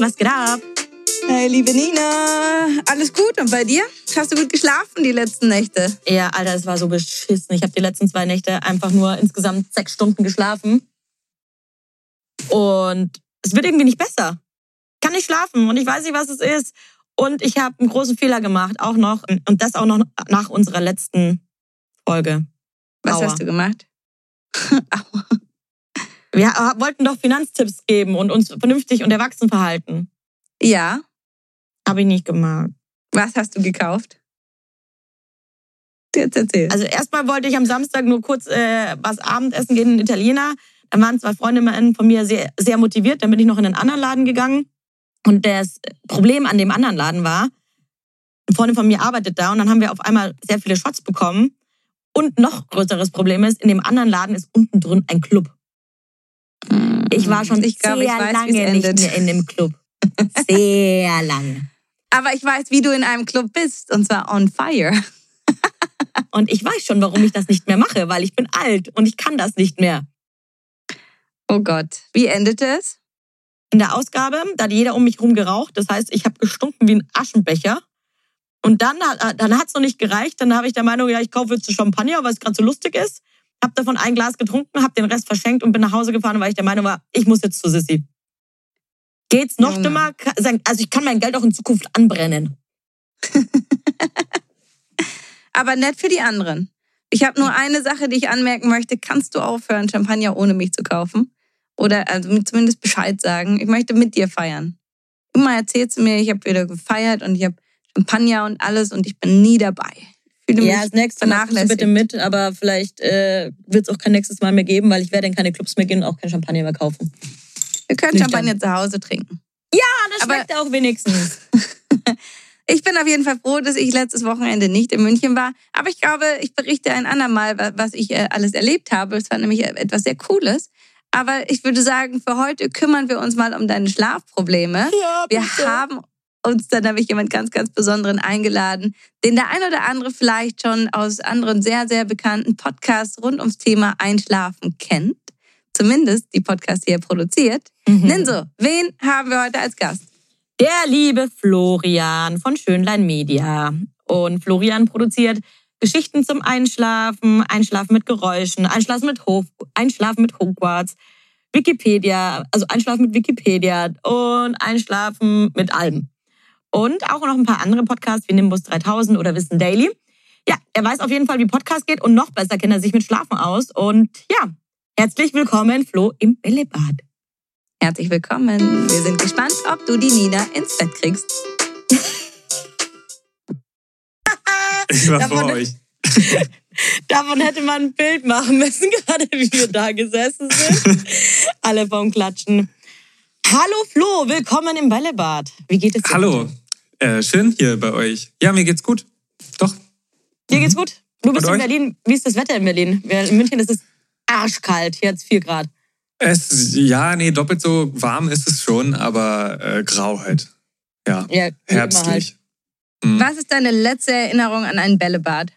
was geht ab? Hey, liebe Nina, alles gut und bei dir? Hast du gut geschlafen die letzten Nächte? Ja, Alter, es war so beschissen. Ich habe die letzten zwei Nächte einfach nur insgesamt sechs Stunden geschlafen. Und es wird irgendwie nicht besser. Ich kann nicht schlafen und ich weiß nicht, was es ist. Und ich habe einen großen Fehler gemacht, auch noch. Und das auch noch nach unserer letzten Folge. Was Aua. hast du gemacht? Aua. Wir wollten doch Finanztipps geben und uns vernünftig und erwachsen verhalten. ja, Habe ich nicht gemacht. was hast du gekauft? Jetzt erzähl. Also erstmal wollte ich am Samstag nur kurz äh, was Abendessen gehen, in Italiener. Da waren zwei Freundinnen von mir sehr, sehr motiviert. Dann bin ich noch in einen anderen Laden gegangen. Und das Problem an dem anderen Laden war, eine Freundin von mir arbeitet da und dann haben wir auf einmal sehr viele Shots bekommen. Und noch größeres Problem ist, in dem anderen Laden ist unten drin ein Club. Ich war schon ich glaube, sehr ich weiß, lange nicht endet. mehr in dem Club. Sehr lange. Aber ich weiß, wie du in einem Club bist und zwar on fire. Und ich weiß schon, warum ich das nicht mehr mache, weil ich bin alt und ich kann das nicht mehr. Oh Gott, wie endete es? in der Ausgabe, da hat jeder um mich herum geraucht. Das heißt, ich habe gestunken wie ein Aschenbecher. Und dann, hat- dann hat's noch nicht gereicht. Dann habe ich der Meinung, ja, ich kaufe jetzt Champagner, weil es gerade so lustig ist. Hab davon ein Glas getrunken, hab den Rest verschenkt und bin nach Hause gefahren, weil ich der Meinung war, ich muss jetzt zu Sissy. Geht's noch Junge. dümmer? Also ich kann mein Geld auch in Zukunft anbrennen. Aber nett für die anderen. Ich habe nur eine Sache, die ich anmerken möchte. Kannst du aufhören, Champagner ohne mich zu kaufen? Oder also zumindest Bescheid sagen. Ich möchte mit dir feiern. Immer erzählst du mir, ich habe wieder gefeiert und ich habe Champagner und alles und ich bin nie dabei. Fühle Ja, mich das nächste Mal vernachlässigt. bitte mit, aber vielleicht äh, wird es auch kein nächstes Mal mehr geben, weil ich werde in keine Clubs mehr gehen und auch kein Champagner mehr kaufen. Wir können Nüchtern. Champagner zu Hause trinken. Das Aber- schmeckt auch wenigstens. Ich bin auf jeden Fall froh, dass ich letztes Wochenende nicht in München war. Aber ich glaube, ich berichte ein andermal, wa- was ich äh, alles erlebt habe. Es war nämlich äh, etwas sehr Cooles. Aber ich würde sagen, für heute kümmern wir uns mal um deine Schlafprobleme. Ja, Wir bitte. haben uns dann nämlich jemand ganz, ganz Besonderen eingeladen, den der ein oder andere vielleicht schon aus anderen sehr, sehr bekannten Podcasts rund ums Thema Einschlafen kennt. Zumindest die Podcasts, die er produziert. Mhm. Ninso, wen haben wir heute als Gast? Der liebe Florian von Schönlein Media. Und Florian produziert Geschichten zum Einschlafen, Einschlafen mit Geräuschen, Einschlafen mit, Hof, Einschlafen mit Hogwarts, Wikipedia, also Einschlafen mit Wikipedia und Einschlafen mit Alben. Und auch noch ein paar andere Podcasts wie Nimbus 3000 oder Wissen Daily. Ja, er weiß auf jeden Fall, wie Podcast geht und noch besser kennt er sich mit Schlafen aus. Und ja, herzlich willkommen, Flo, im Bällebad. Herzlich willkommen. Wir sind gespannt, ob du die Nina ins Bett kriegst. Ich war Davon- vor euch. Davon hätte man ein Bild machen müssen, gerade wie wir da gesessen sind. Alle vom Klatschen. Hallo Flo, willkommen im Bällebad. Wie geht es dir? Hallo. Äh, schön hier bei euch. Ja, mir geht's gut. Doch. Dir geht's gut? Du bist Und in euch? Berlin. Wie ist das Wetter in Berlin? In München ist es arschkalt. Hier hat's 4 Grad. Es, ja, nee, doppelt so warm ist es schon, aber äh, grau halt. Ja, Ja, immer halt. herbstlich. Mhm. Was ist deine letzte Erinnerung an ein Bällebad?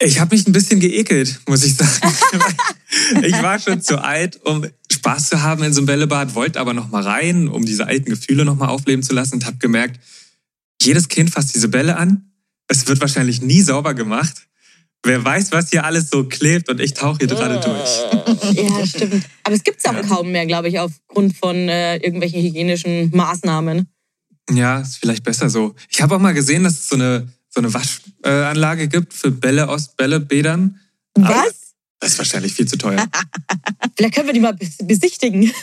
Ich habe mich ein bisschen geekelt, muss ich sagen. ich war schon zu alt, um Spaß zu haben in so einem Bällebad, wollte aber noch mal rein, um diese alten Gefühle noch mal aufleben zu lassen und habe gemerkt, jedes Kind fasst diese Bälle an. Es wird wahrscheinlich nie sauber gemacht. Wer weiß, was hier alles so klebt und ich tauche hier gerade durch. Ja, stimmt. Aber es gibt's auch Ja. kaum mehr, glaube ich, aufgrund von äh, irgendwelchen hygienischen Maßnahmen. Ja, ist vielleicht besser so. Ich habe auch mal gesehen, dass es so eine, so eine Waschanlage gibt für Bälle aus Bällebädern. Aber Was? Das ist wahrscheinlich viel zu teuer. Vielleicht können wir die mal bes- besichtigen.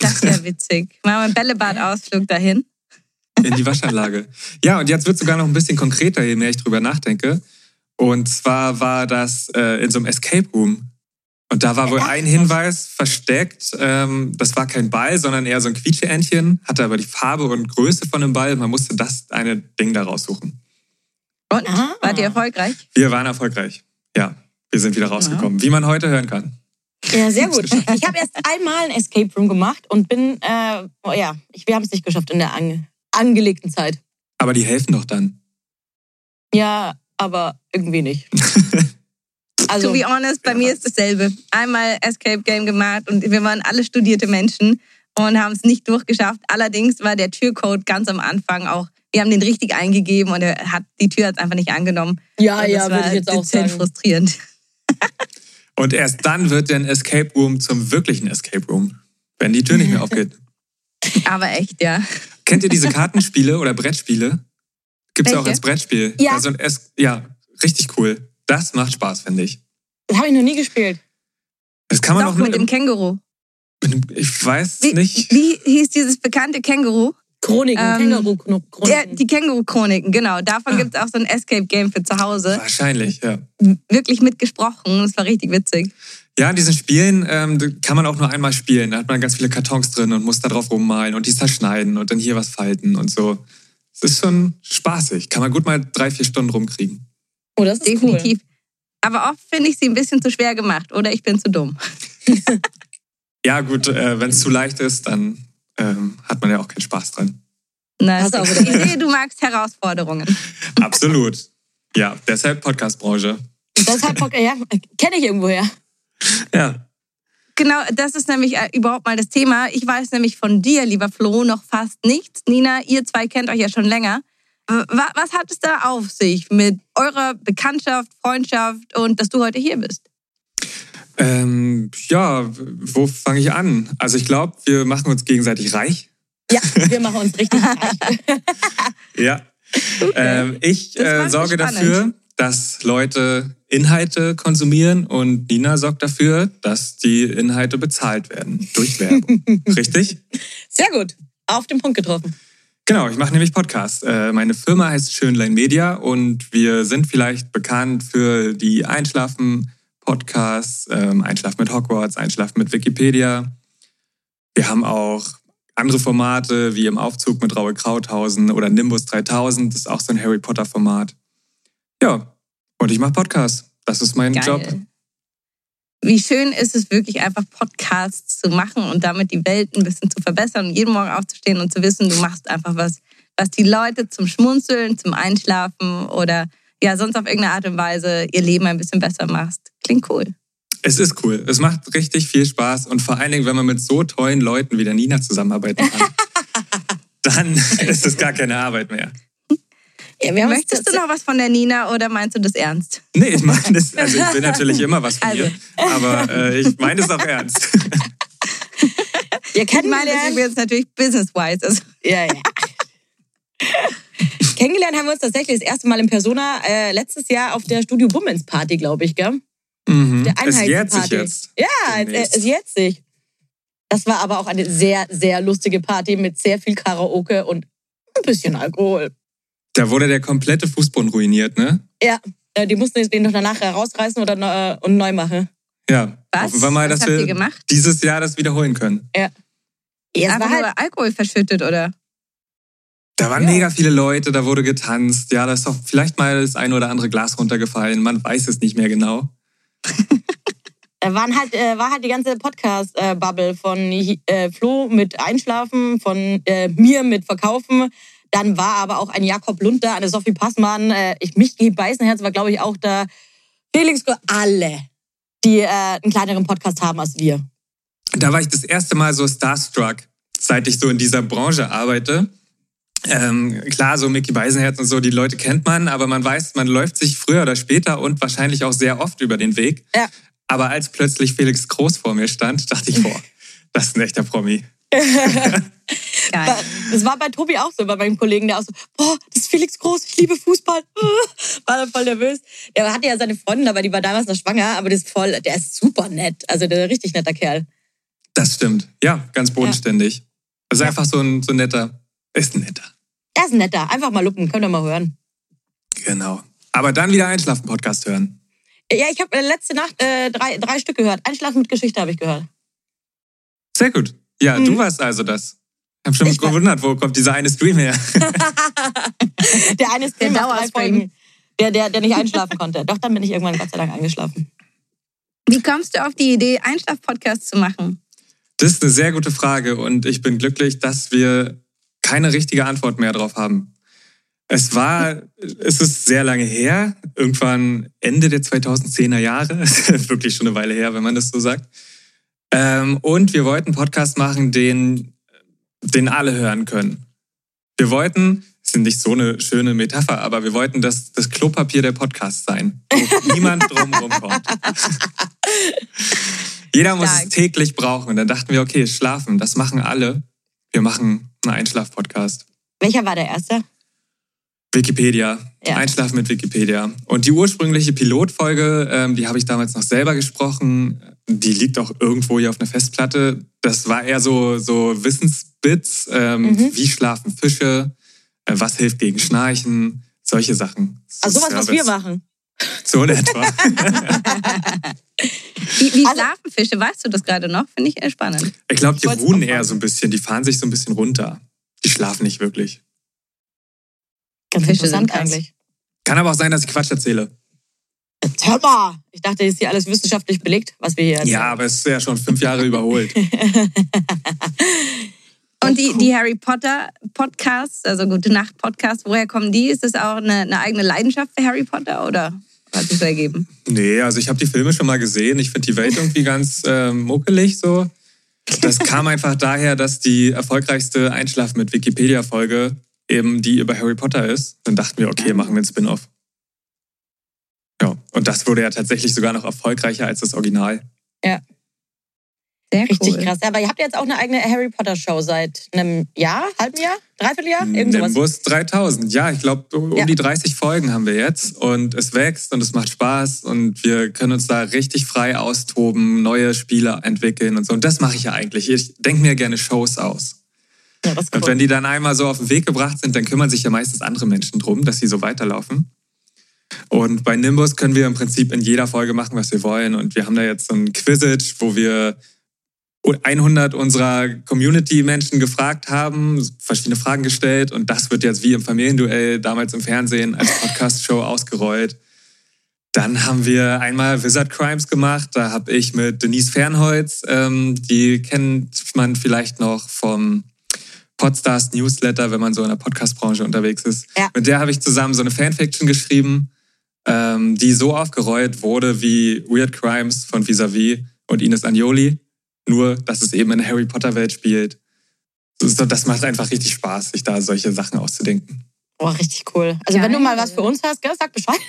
Das wäre witzig. Machen wir einen Bällebad-Ausflug dahin. in die Waschanlage. Ja, und jetzt wird sogar noch ein bisschen konkreter, je mehr ich drüber nachdenke. Und zwar war das äh, in so einem Escape Room. Und da war wohl ein Hinweis versteckt. Ähm, das war kein Ball, sondern eher so ein Quietscheentchen, hatte aber die Farbe und Größe von einem Ball. Man musste das eine Ding da raussuchen. Und? Ah. Wart ihr erfolgreich? Wir waren erfolgreich. Ja, wir sind wieder rausgekommen, wie man heute hören kann. Ja, sehr gut. Ich habe erst einmal ein Escape Room gemacht und bin, äh, oh ja, ich, wir haben es nicht geschafft in der ange angelegten Zeit. Aber die helfen doch dann. Ja, aber irgendwie nicht. Also, to be honest, bei mir ist dasselbe. Einmal Escape Game gemacht und wir waren alle studierte Menschen und haben es nicht durchgeschafft. Allerdings war der Türcode ganz am Anfang auch, wir haben den richtig eingegeben und er hat, die Tür hat es einfach nicht angenommen. ja, Und ja, das würde ich jetzt auch sagen. frustrierend. Und erst dann wird der Escape Room zum wirklichen Escape Room, wenn die Tür nicht mehr aufgeht. Aber echt, ja. Kennt ihr diese Kartenspiele oder Brettspiele? Gibt's ja auch als Brettspiel. Ja. Also ein es ja, richtig cool. Das macht Spaß, finde ich. Das habe ich noch nie gespielt. Das kann man Doch auch nur mit dem im, Känguru. Ich weiß Wie, nicht. wie hieß dieses bekannte Känguru? Chroniken, Ähm, Känguru-Chroniken. Der, die Känguru-Chroniken, genau. Davon Ah. gibt es auch so ein Escape-Game für zu Hause. Wahrscheinlich, ja. Wirklich mitgesprochen. Das war richtig witzig. Ja, in diesen Spielen ähm, kann man auch nur einmal spielen. Da hat man ganz viele Kartons drin und muss da drauf rummalen und die zerschneiden und dann hier was falten und so. Es ist schon spaßig. Kann man gut mal drei, vier Stunden rumkriegen. oh, das ist Definitiv. Aber oft finde ich sie ein bisschen zu schwer gemacht oder ich bin zu dumm. Ja, gut, äh, wenn es zu leicht ist, dann ähm, hat man ja auch keinen Spaß dran. Na, du auch ich wieder sehe, du magst Herausforderungen. Absolut. Ja, deshalb Podcast-Branche. Deshalb, ja, kenne ich irgendwoher. Ja. Genau, das ist nämlich äh, überhaupt mal das Thema. Ich weiß nämlich von dir, lieber Flo, noch fast nichts. Nina, ihr zwei kennt euch ja schon länger. Was hat es da auf sich mit eurer Bekanntschaft, Freundschaft und dass du heute hier bist? Ähm, ja, wo fange ich an? Also ich glaube, wir machen uns gegenseitig reich. Ja, wir machen uns richtig reich. Ja. Ähm, ich äh, sorge dafür, dass Leute Inhalte konsumieren und Nina sorgt dafür, dass die Inhalte bezahlt werden durch Werbung. Richtig? Sehr gut. Auf den Punkt getroffen. Genau, ich mache nämlich Podcasts. Äh, meine Firma heißt Schönlein Media und wir sind vielleicht bekannt für die Einschlafen-Podcasts, ähm, Einschlafen mit Hogwarts, Einschlafen mit Wikipedia. Wir haben auch andere Formate wie im Aufzug mit Raue Krauthausen oder Nimbus 3000, das ist auch so ein Harry Potter-Format. Ja, und ich mache Podcasts. Das ist mein Geil. Job. Wie schön ist es wirklich einfach Podcasts zu machen und damit die Welt ein bisschen zu verbessern und jeden Morgen aufzustehen und zu wissen, du machst einfach was, was die Leute zum Schmunzeln, zum Einschlafen oder ja sonst auf irgendeine Art und Weise ihr Leben ein bisschen besser machst. Klingt cool. Es ist cool. Es macht richtig viel Spaß und vor allen Dingen, wenn man mit so tollen Leuten wie der Nina zusammenarbeiten kann, dann ist es gar keine Arbeit mehr. Ja, Möchtest du noch was von der Nina oder meinst du das ernst? Nee, ich meine das, also ich will natürlich immer was von Also. ihr, aber äh, ich meine es auch ernst. Wir Ich meine das übrigens natürlich business-wise. Also, Ja, ja. Kennengelernt haben wir uns tatsächlich das erste Mal in Persona äh, letztes Jahr auf der Studio Bummens Party, glaube ich, gell? Mhm. Der Es jährt sich Einheitsparty. jetzt. Ja, es, demnächst. es jährt sich. Das war aber auch eine sehr, sehr lustige Party mit sehr viel Karaoke und ein bisschen Alkohol. Da wurde der komplette Fußboden ruiniert, ne? Ja, äh, die mussten jetzt den noch danach rausreißen oder neu- und neu machen. Ja. Was? Hoffen wir mal, Was dass habt wir ihr gemacht? dieses Jahr das wiederholen können. Ja, einfach war halt, nur Alkohol verschüttet, oder? Da waren Ja. mega viele Leute, da wurde getanzt. Ja, da ist doch vielleicht mal das ein oder andere Glas runtergefallen. Man weiß es nicht mehr genau. waren halt, äh, war halt die ganze Podcast-Bubble von äh, Flo mit Einschlafen, von äh, mir mit Verkaufen. Dann war aber auch ein Jakob Lund da, eine Sophie Passmann. Äh, ich, mich, Beißenherz war, glaube ich, auch da. Felix, alle, die äh, einen kleineren Podcast haben als wir. Da war ich das erste Mal so starstruck, seit ich so in dieser Branche arbeite. Ähm, klar, so Mickey Beisenherz und so, die Leute kennt man, aber man weiß, man läuft sich früher oder später und wahrscheinlich auch sehr oft über den Weg. Ja. Aber als plötzlich Felix Groß vor mir stand, dachte ich, boah, das ist ein echter Promi. Geil. Das war bei Tobi auch so, bei meinem Kollegen, der auch so, boah, das ist Felix Groß, ich liebe Fußball. War dann voll nervös. Der hatte ja seine Freundin dabei, die war damals noch schwanger, aber das ist voll, der ist super nett. Also der ist ein richtig netter Kerl. Das stimmt. Ja, ganz bodenständig. Also einfach so ein, so ein netter, ist ein netter. Er ist netter. Einfach mal lupen, könnt ihr mal hören. Genau. Aber dann wieder Einschlafen-Podcast hören. Ja, ich habe letzte Nacht äh, drei, drei Stück gehört. Einschlafen mit Geschichte habe ich gehört. Sehr gut. Ja, Mhm. du warst also das. Ich habe schon Ich gewundert, wo kommt dieser eine Stream her. Der eine Stream Der drei Dauerstream. Folgen. Der, der, der nicht einschlafen konnte. Doch, dann bin ich irgendwann Gott sei Dank eingeschlafen. Wie kommst du auf die Idee, Einschlaf-Podcast zu machen? Das ist eine sehr gute Frage und ich bin glücklich, dass wir keine richtige Antwort mehr drauf haben. Es war, es ist sehr lange her, irgendwann Ende der 2010er Jahre, wirklich schon eine Weile her, wenn man das so sagt. Ähm, und wir wollten einen Podcast machen, den, den alle hören können. Wir wollten, das ist nicht so eine schöne Metapher, aber wir wollten das, das Klopapier der Podcast sein, wo niemand drum rumkommt. Jeder muss es Stark. täglich brauchen. Und dann dachten wir, okay, schlafen, das machen alle. Wir machen einen Einschlaf-Podcast. Welcher war der erste? Wikipedia. Ja. Einschlafen mit Wikipedia. Und die ursprüngliche Pilotfolge, ähm, die habe ich damals noch selber gesprochen. Die liegt auch irgendwo hier auf einer Festplatte. Das war eher so, so Wissensbits. Ähm, Mhm. Wie schlafen Fische? Äh, was hilft gegen Schnarchen? Solche Sachen. Also sowas, was wir machen. So in etwa. Wie, wie Also- schlafen Fische? Weißt du das gerade noch? Finde ich spannend. Ich glaube, die ruhen eher so ein bisschen. Die fahren sich so ein bisschen runter. Die schlafen nicht wirklich. Ganz Fische interessant sind eigentlich. Kann aber auch sein, dass ich Quatsch erzähle. Hör mal! Ich dachte, ist hier alles wissenschaftlich belegt, was wir hier erzählen. Ja, aber es ist ja schon fünf Jahre überholt. Und die, die Harry Potter Podcasts, also Gute Nacht Podcasts, woher kommen die? Ist das auch eine, eine eigene Leidenschaft für Harry Potter oder hat sich ergeben? Nee, also ich habe die Filme schon mal gesehen. Ich finde die Welt irgendwie ganz ähm, muckelig so. Das kam einfach daher, dass die erfolgreichste Einschlafen mit Wikipedia-Folge eben die über Harry Potter ist. Dann dachten wir, okay, machen wir einen Spin-off. Ja, und das wurde ja tatsächlich sogar noch erfolgreicher als das Original. Sehr Richtig cool. krass. Aber ihr habt jetzt auch eine eigene Harry Potter Show seit einem Jahr, halben Jahr, Dreivierteljahr? Irgend sowas. Nimbus 3000. Ja, ich glaube, um Ja. die 30 Folgen haben wir jetzt und es wächst und es macht Spaß und wir können uns da richtig frei austoben, neue Spiele entwickeln und so. Und das mache ich ja eigentlich. Ich denke mir gerne Shows aus. Ja, ist Und cool. wenn die dann einmal so auf den Weg gebracht sind, dann kümmern sich ja meistens andere Menschen drum, dass sie so weiterlaufen. Und bei Nimbus können wir im Prinzip in jeder Folge machen, was wir wollen. Und wir haben da jetzt so ein Quizage, wo wir 100 unserer Community-Menschen gefragt haben, verschiedene Fragen gestellt. Und das wird jetzt wie im Familienduell damals im Fernsehen als Podcast-Show ausgerollt. Dann haben wir einmal Wizard Crimes gemacht. Da habe ich mit Denise Fernholz, ähm, die kennt man vielleicht noch vom Podstars Newsletter, wenn man so in der Podcast-Branche unterwegs ist. Ja. Mit der habe ich zusammen so eine Fanfiction geschrieben, ähm, die so aufgerollt wurde wie Weird Crimes von Visavi und Ines Agnoli. Nur, dass es eben in der Harry Potter-Welt spielt. So, Das macht einfach richtig Spaß, sich da solche Sachen auszudenken. Boah, richtig cool. Also wenn du Geil. mal was für uns hast, gell, sag Bescheid.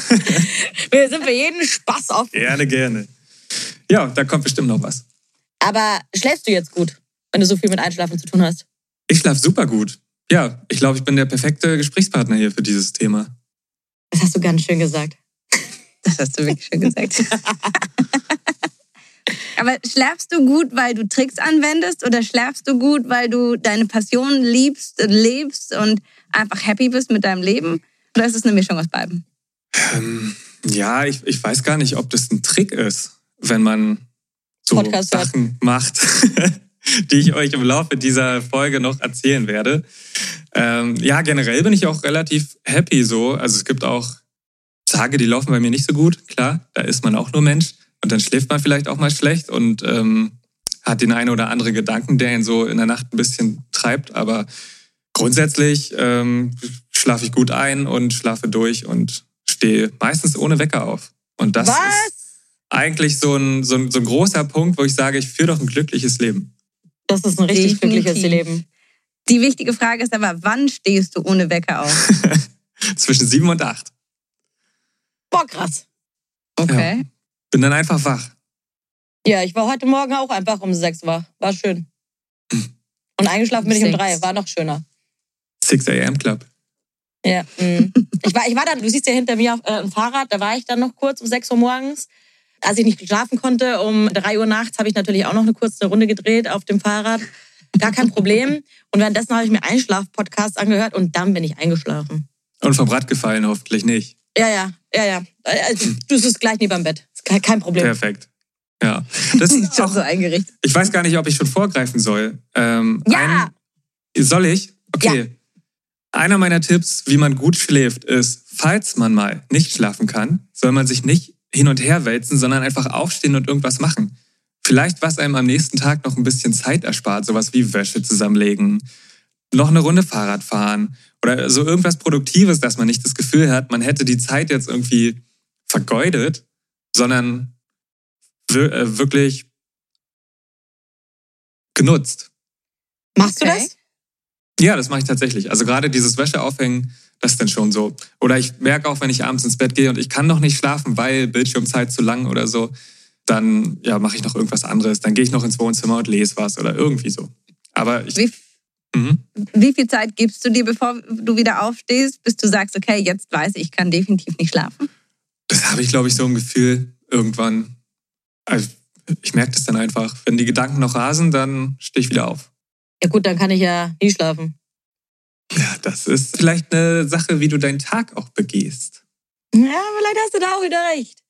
wir sind für jeden Spaß offen. Gerne, gerne. Ja, da kommt bestimmt noch was. Aber schläfst du jetzt gut, wenn du so viel mit Einschlafen zu tun hast? Ich schlafe super gut. Ja, ich glaube, ich bin der perfekte Gesprächspartner hier für dieses Thema. Das hast du ganz schön gesagt. Das hast du wirklich schön gesagt. Aber schläfst du gut, weil du Tricks anwendest oder schläfst du gut, weil du deine Passion liebst, lebst und einfach happy bist mit deinem Leben? Oder ist es eine Mischung aus beiden? Ähm, ja, ich, ich weiß gar nicht, ob das ein Trick ist, wenn man so Podcast. Sachen macht, die ich euch im Laufe dieser Folge noch erzählen werde. Ähm, ja, generell bin ich auch relativ happy so. Also es gibt auch Tage, die laufen bei mir nicht so gut. Klar, da ist man auch nur Mensch. Und dann schläft man vielleicht auch mal schlecht und ähm, hat den einen oder anderen Gedanken, der ihn so in der Nacht ein bisschen treibt. Aber grundsätzlich ähm, schlafe ich gut ein und schlafe durch und stehe meistens ohne Wecker auf. Und das Was? ist eigentlich so ein, so, ein, so ein großer Punkt, wo ich sage, ich führe doch ein glückliches Leben. Das ist ein richtig Definitiv. glückliches Leben. Die wichtige Frage ist aber, wann stehst du ohne Wecker auf? Zwischen sieben und acht. Boah, krass. Okay. Bin dann einfach wach. Ja, ich war heute Morgen auch einfach um sechs wach. War schön. Und eingeschlafen bin ich um drei. War noch schöner. 6 a.m. Club. Ja. mm. Ich war, ich war dann, du siehst ja hinter mir äh, ein Fahrrad, da war ich dann noch kurz um 6 Uhr morgens. Als ich nicht schlafen konnte, um 3 Uhr nachts, habe ich natürlich auch noch eine kurze Runde gedreht auf dem Fahrrad. gar kein Problem. Und währenddessen habe ich mir Einschlaf-Podcasts angehört und dann bin ich eingeschlafen. Und vom Rad gefallen hoffentlich nicht. Ja, ja, ja, ja. Also, du bist gleich neben dem Bett. Kein- Problem. Perfekt. Ja. Das ist auch, so eingerichtet. ich weiß gar nicht, ob ich schon vorgreifen soll. Ähm, Ja. Ein, soll ich? Okay. Einer meiner Tipps, wie man gut schläft, ist, falls man mal nicht schlafen kann, soll man sich nicht hin und her wälzen, sondern einfach aufstehen und irgendwas machen. Vielleicht was einem am nächsten Tag noch ein bisschen Zeit erspart, sowas wie Wäsche zusammenlegen, noch eine Runde Fahrrad fahren oder so irgendwas Produktives, dass man nicht das Gefühl hat, man hätte die Zeit jetzt irgendwie vergeudet, sondern äh, wirklich genutzt. Machst du Okay. das? Ja, das mache ich tatsächlich. Also gerade dieses Wäsche aufhängen, das ist dann schon so. Oder ich merke auch, wenn ich abends ins Bett gehe und ich kann noch nicht schlafen, weil Bildschirmzeit zu lang oder so, dann ja, mache ich noch irgendwas anderes. Dann gehe ich noch ins Wohnzimmer und lese was oder irgendwie so. Aber ich, Wie, mhm. wie viel Zeit gibst du dir, bevor du wieder aufstehst, bis du sagst, okay, jetzt weiß ich, ich kann definitiv nicht schlafen? Das habe ich, glaube ich, so im Gefühl irgendwann. Also, ich merke das dann einfach. Wenn die Gedanken noch rasen, dann stehe ich wieder auf. Ja gut, dann kann ich ja nie schlafen. Ja, das ist vielleicht eine Sache, wie du deinen Tag auch begehst. Ja, vielleicht hast du da auch wieder recht.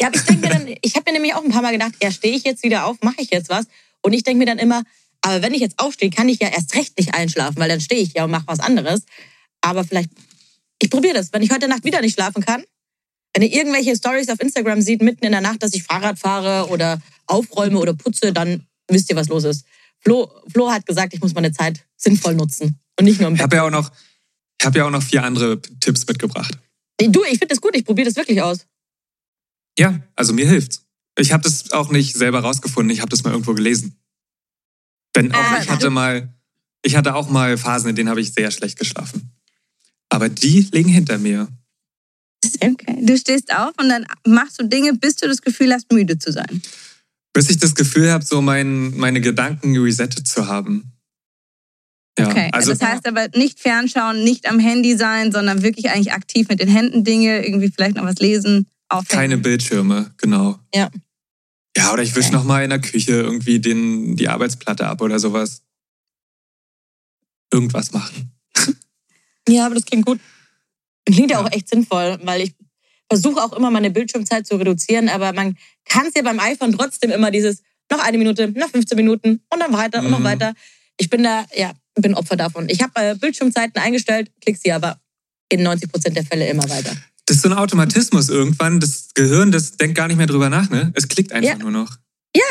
Ja, aber ich denke mir dann, ich habe mir nämlich auch ein paar Mal gedacht, ja, stehe ich jetzt wieder auf, mache ich jetzt was? Und ich denke mir dann immer, aber wenn ich jetzt aufstehe, kann ich ja erst recht nicht einschlafen, weil dann stehe ich ja und mache was anderes. Aber vielleicht, ich probiere das. Wenn ich heute Nacht wieder nicht schlafen kann, wenn ihr irgendwelche Stories auf Instagram seht, mitten in der Nacht, dass ich Fahrrad fahre oder aufräume oder putze, dann wisst ihr, was los ist. Flo, Flo hat gesagt, ich muss meine Zeit sinnvoll nutzen und nicht nur im Ich Bett. habe ja auch noch, ich habe ja auch noch vier andere Tipps mitgebracht. Du, ich finde das gut, ich probiere das wirklich aus. Ja, also mir hilft's. Ich habe das auch nicht selber rausgefunden, ich habe das mal irgendwo gelesen. Denn auch Ah, ich hatte mal, ich hatte auch mal Phasen, in denen habe ich sehr schlecht geschlafen. Aber die liegen hinter mir. Okay. Du stehst auf und dann machst du Dinge, bis du das Gefühl hast, müde zu sein. Bis ich das Gefühl habe, so mein, meine Gedanken resettet zu haben. Ja, Okay. also das heißt aber nicht fernschauen, nicht am Handy sein, sondern wirklich eigentlich aktiv mit den Händen Dinge, irgendwie vielleicht noch was lesen, aufhängen. keine Bildschirme, genau. Ja. Ja, oder ich wische Okay. noch mal in der Küche irgendwie den, die Arbeitsplatte ab oder sowas. Irgendwas machen. Ja, aber das klingt gut. Klingt ja auch echt sinnvoll, weil ich versuche auch immer meine Bildschirmzeit zu reduzieren, aber man kann es ja beim iPhone trotzdem immer dieses noch eine Minute, noch 15 Minuten und dann weiter und noch Mhm. weiter. Ich bin da, ja, bin Opfer davon. Ich habe äh, Bildschirmzeiten eingestellt, klick sie aber in 90 Prozent der Fälle immer weiter. Das ist so ein Automatismus irgendwann. Das Gehirn, das denkt gar nicht mehr drüber nach, ne? Es klickt einfach Ja. nur noch. Ja.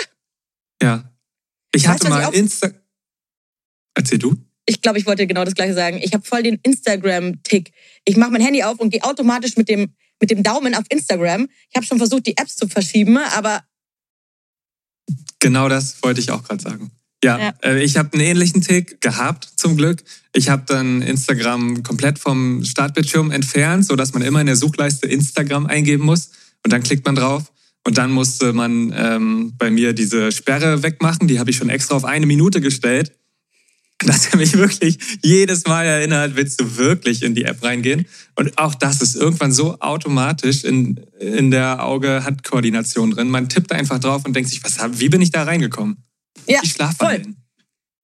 Ja. Ich Weißt hatte mal auch- Insta. Erzähl du? Ich glaube, ich wollte genau das gleiche sagen. Ich habe voll den Instagram-Tick. Ich mache mein Handy auf und gehe automatisch mit dem, mit dem Daumen auf Instagram. Ich habe schon versucht, die Apps zu verschieben, aber Genau das wollte ich auch gerade sagen. Ja, Ja. Äh, ich habe einen ähnlichen Tick gehabt, zum Glück. Ich habe dann Instagram komplett vom Startbildschirm entfernt, sodass man immer in der Suchleiste Instagram eingeben muss. Und dann klickt man drauf. Und dann musste man ähm, bei mir diese Sperre wegmachen. Die habe ich schon extra auf eine Minute gestellt. Dass er mich wirklich jedes Mal erinnert, willst du wirklich in die App reingehen? Und auch das ist irgendwann so automatisch in, in der Auge-Hand-Koordination drin. Man tippt einfach drauf und denkt sich, was, wie bin ich da reingekommen? ja, Die voll. Schlafwandeln.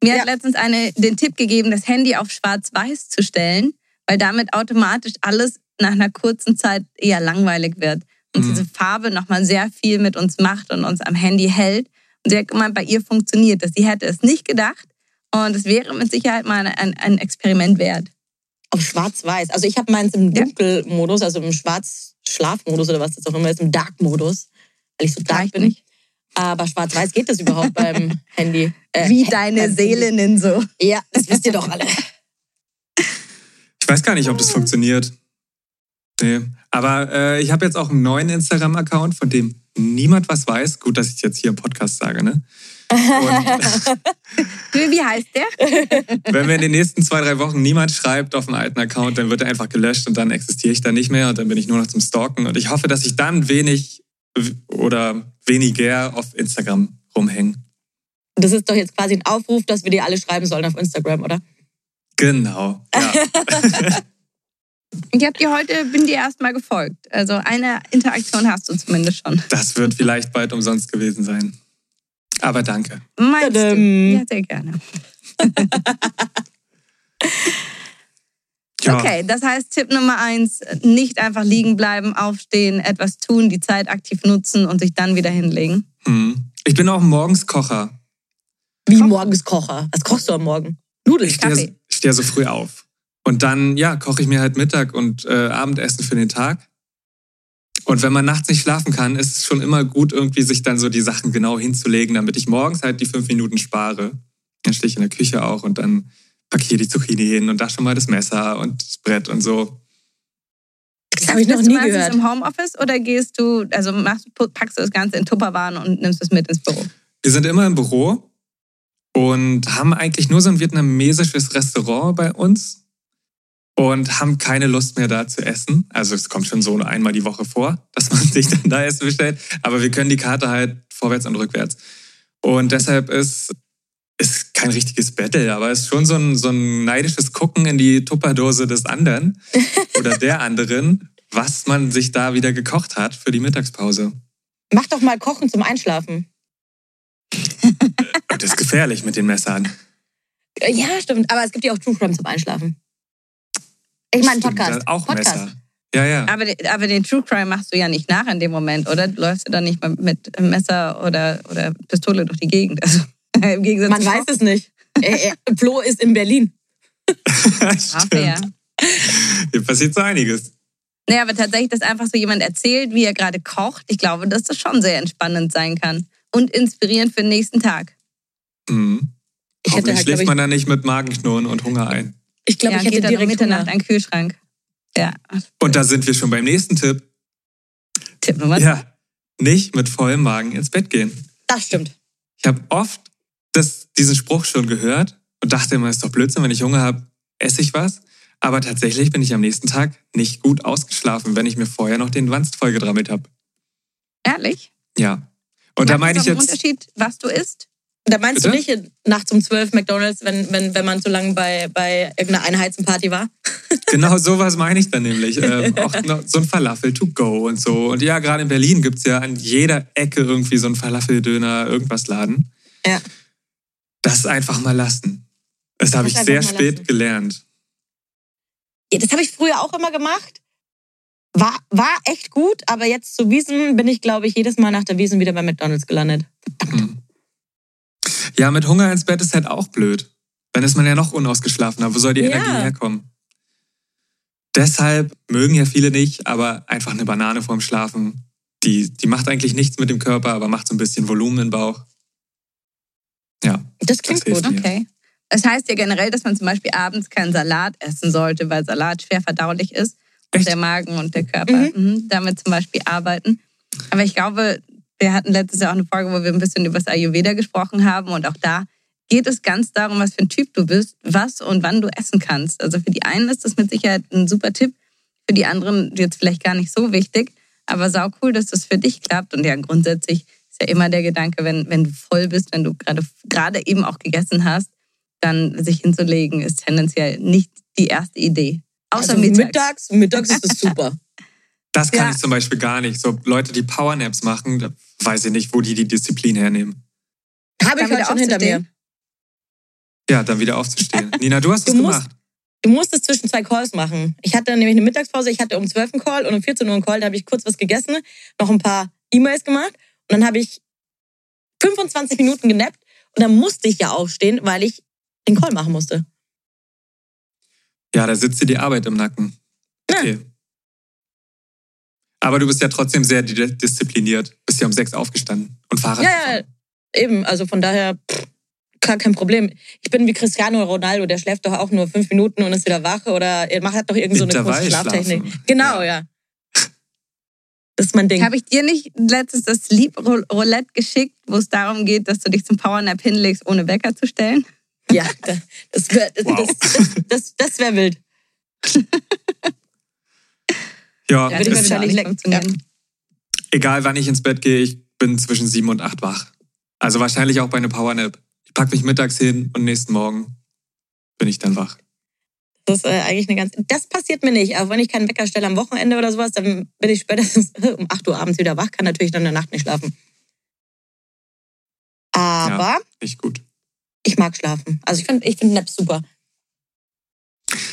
Mir Ja. hat letztens eine den Tipp gegeben, das Handy auf schwarz-weiß zu stellen, weil damit automatisch alles nach einer kurzen Zeit eher langweilig wird. Und Mhm. diese Farbe nochmal sehr viel mit uns macht und uns am Handy hält. Und sie hat gemeint, bei ihr funktioniert das. Sie hätte es nicht gedacht. Und es wäre mit Sicherheit mal ein, ein Experiment wert. Auf schwarz-weiß. Also ich habe meins im. Dunkelmodus, also im Schwarz-Schlafmodus oder was das auch immer ist, im Dark-Modus, weil ich so dark Reicht bin. nicht. Aber schwarz-weiß geht das überhaupt beim Handy? Äh, Wie He- deine beim Seelinnen so. Ja, das wisst ihr doch alle. Ich weiß gar nicht, ob das funktioniert. Nee. Aber äh, ich habe jetzt auch einen neuen Instagram-Account, von dem niemand was weiß. Gut, dass ich jetzt hier im Podcast sage, ne? Wie heißt der? wenn mir in den nächsten zwei, drei Wochen niemand schreibt auf dem alten Account, dann wird er einfach gelöscht und dann existiere ich da nicht mehr und dann bin ich nur noch zum Stalken. Und ich hoffe, dass ich dann wenig oder weniger auf Instagram rumhänge. Das ist doch jetzt quasi ein Aufruf, dass wir dir alle schreiben sollen auf Instagram, oder? Genau. Ja. Ich habe dir heute, bin dir erstmal gefolgt. Also eine Interaktion hast du zumindest schon. Das wird vielleicht bald umsonst gewesen sein. Aber danke. Meinst du? Ja, sehr gerne. Ja. Okay, das heißt Tipp Nummer eins, nicht einfach liegen bleiben, aufstehen, etwas tun, die Zeit aktiv nutzen und sich dann wieder hinlegen. Hm. Ich bin auch Morgenskocher. Wie morgens Kocher. Was kochst du am Morgen? Nudeln. Ich stehe Kaffee. ich stehe so früh auf. Und dann, ja, koche ich mir halt Mittag und äh, Abendessen für den Tag. Und wenn man nachts nicht schlafen kann, ist es schon immer gut, irgendwie sich dann so die Sachen genau hinzulegen, damit ich morgens halt die fünf Minuten spare. Dann stehe ich in der Küche auch und dann packe ich hier die Zucchini hin und da schon mal das Messer und das Brett und so. Das habe ich noch du nie meistens gehört. im Homeoffice oder gehst du, also machst, packst du das Ganze in Tupperwaren und nimmst es mit ins Büro? Wir sind immer im Büro und haben eigentlich nur so ein vietnamesisches Restaurant bei uns und haben keine Lust mehr da zu essen. Also es kommt schon so einmal die Woche vor, dass man sich dann da Essen bestellt. Aber wir können die Karte halt vorwärts und rückwärts. Und deshalb ist ist kein richtiges Battle, aber es ist schon so ein, so ein neidisches Gucken in die Tupperdose des anderen oder der anderen, was man sich da wieder gekocht hat für die Mittagspause. Mach doch mal Kochen zum Einschlafen. Und das ist gefährlich mit den Messern. Ja, stimmt. Aber es gibt ja auch True Crime zum Einschlafen. Ich meine Stimmt, Podcast. da Auch Podcast. Messer. Ja, ja. Aber, aber den True Crime machst du ja nicht nach in dem Moment, oder? Du läufst ja dann nicht mal mit Messer oder, oder Pistole durch die Gegend. Also im Gegensatz Man zu weiß es nicht. Äh, äh, Flo ist in Berlin. Ah, fair. Hier passiert so einiges. Naja, aber tatsächlich, dass einfach so jemand erzählt, wie er gerade kocht, ich glaube, dass das schon sehr entspannend sein kann. Und inspirierend für den nächsten Tag. Mhm. Ich hätte Hoffentlich halt, schläft man dann nicht mit Magenknurren und Hunger ein. Ich, glaub, ja, ich hätte um direkt Mitternacht den Kühlschrank. Ja, Und da sind wir schon beim nächsten Tipp. Tipp Nummer zwei. Ja, nicht mit vollem Magen ins Bett gehen. Das stimmt. Ich habe oft das, diesen Spruch schon gehört und dachte immer, ist doch Blödsinn, wenn ich Hunger habe, esse ich was. Aber tatsächlich bin ich am nächsten Tag nicht gut ausgeschlafen, wenn ich mir vorher noch den Wanst vollgedrammelt habe. Ehrlich? Ja. Und da Macht meine das ich einen jetzt, Unterschied, was du isst? Da meinst Bitte? du nicht nachts um 12 McDonalds, wenn, wenn, wenn man so lange bei, bei irgendeiner Einheitsenparty war? genau sowas meine ich dann nämlich. Ähm, auch so ein Falafel to go und so. Und ja, gerade in Berlin gibt's ja an jeder Ecke irgendwie so ein Falafeldöner, irgendwas Laden. Ja. Das einfach mal lassen. Das habe Das ich einfach sehr spät lassen. gelernt. Ja, das habe ich früher auch immer gemacht. War, war echt gut, aber jetzt zu Wiesen bin ich, glaube ich, jedes Mal nach der Wiesen wieder bei McDonalds gelandet. Hm. Ja, mit Hunger ins Bett ist halt auch blöd. Dann ist man ja noch unausgeschlafener. Wo soll die Ja. Energie herkommen? Deshalb mögen ja viele nicht, aber einfach eine Banane vorm Schlafen, die, die macht eigentlich nichts mit dem Körper, aber macht so ein bisschen Volumen im Bauch. Ja, Das klingt hilft gut. mir. Okay. Das heißt ja generell, dass man zum Beispiel abends keinen Salat essen sollte, weil Salat schwer verdaulich ist und Echt? der Magen und der Körper Mhm. mhm, damit zum Beispiel arbeiten. Aber ich glaube, wir hatten letztes Jahr auch eine Folge, wo wir ein bisschen über das Ayurveda gesprochen haben und auch da geht es ganz darum, was für ein Typ du bist, was und wann du essen kannst. Also für die einen ist das mit Sicherheit ein super Tipp, für die anderen jetzt vielleicht gar nicht so wichtig, aber sau cool, dass das für dich klappt und ja grundsätzlich ist ja immer der Gedanke, wenn, wenn du voll bist, wenn du gerade gerade eben auch gegessen hast, dann sich hinzulegen, ist tendenziell nicht die erste Idee. Außer also mittags. mittags. Mittags ist es super. Das kann Ja. ich zum Beispiel gar nicht. So Leute, die Powernaps machen, weiß ich nicht, wo die die Disziplin hernehmen. Habe ich heute schon wieder hinter mir. Ja, dann wieder aufzustehen. Nina, du hast Du es musst- gemacht. Du musst es zwischen zwei Calls machen. Ich hatte nämlich eine Mittagspause, ich hatte um 12 einen Call und um 14 Uhr einen Call, da habe ich kurz was gegessen, noch ein paar E-Mails gemacht und dann habe ich 25 Minuten genappt und dann musste ich ja aufstehen, weil ich den Call machen musste. Ja, da sitzt dir die Arbeit im Nacken. Ja. Aber du bist ja trotzdem sehr di- diszipliniert. Bist ja um sechs aufgestanden und Fahrrad Ja, ja, gefahren. eben. Also von daher pff, gar kein Problem. Ich bin wie Cristiano Ronaldo, der schläft doch auch nur fünf Minuten und ist wieder wach oder er macht hat doch irgend so eine Intervallschlafen. Schlaftechnik. Genau, ja. Das ist mein Ding. Habe ich dir nicht letztens das Sleep Roulette geschickt, wo es darum geht, dass du dich zum Powernap hinlegst, ohne Wecker zu stellen? Ja, da- das wäre das, Wow. das, das, das wär wild. Ja, Ja, würde ich wahrscheinlich leck- funktionieren. egal wann ich ins Bett gehe, ich bin zwischen sieben und acht wach. Also wahrscheinlich auch bei einer Powernap. Ich pack mich mittags hin und nächsten Morgen bin ich dann wach. Das ist äh, eigentlich eine ganz. Das passiert mir nicht. Auch wenn ich keinen Wecker stelle am Wochenende oder sowas, dann bin ich spätestens um 8 Uhr abends wieder wach, kann natürlich dann in der Nacht nicht schlafen. Aber Nicht gut. ich mag schlafen. Also ich finde ich find Naps super.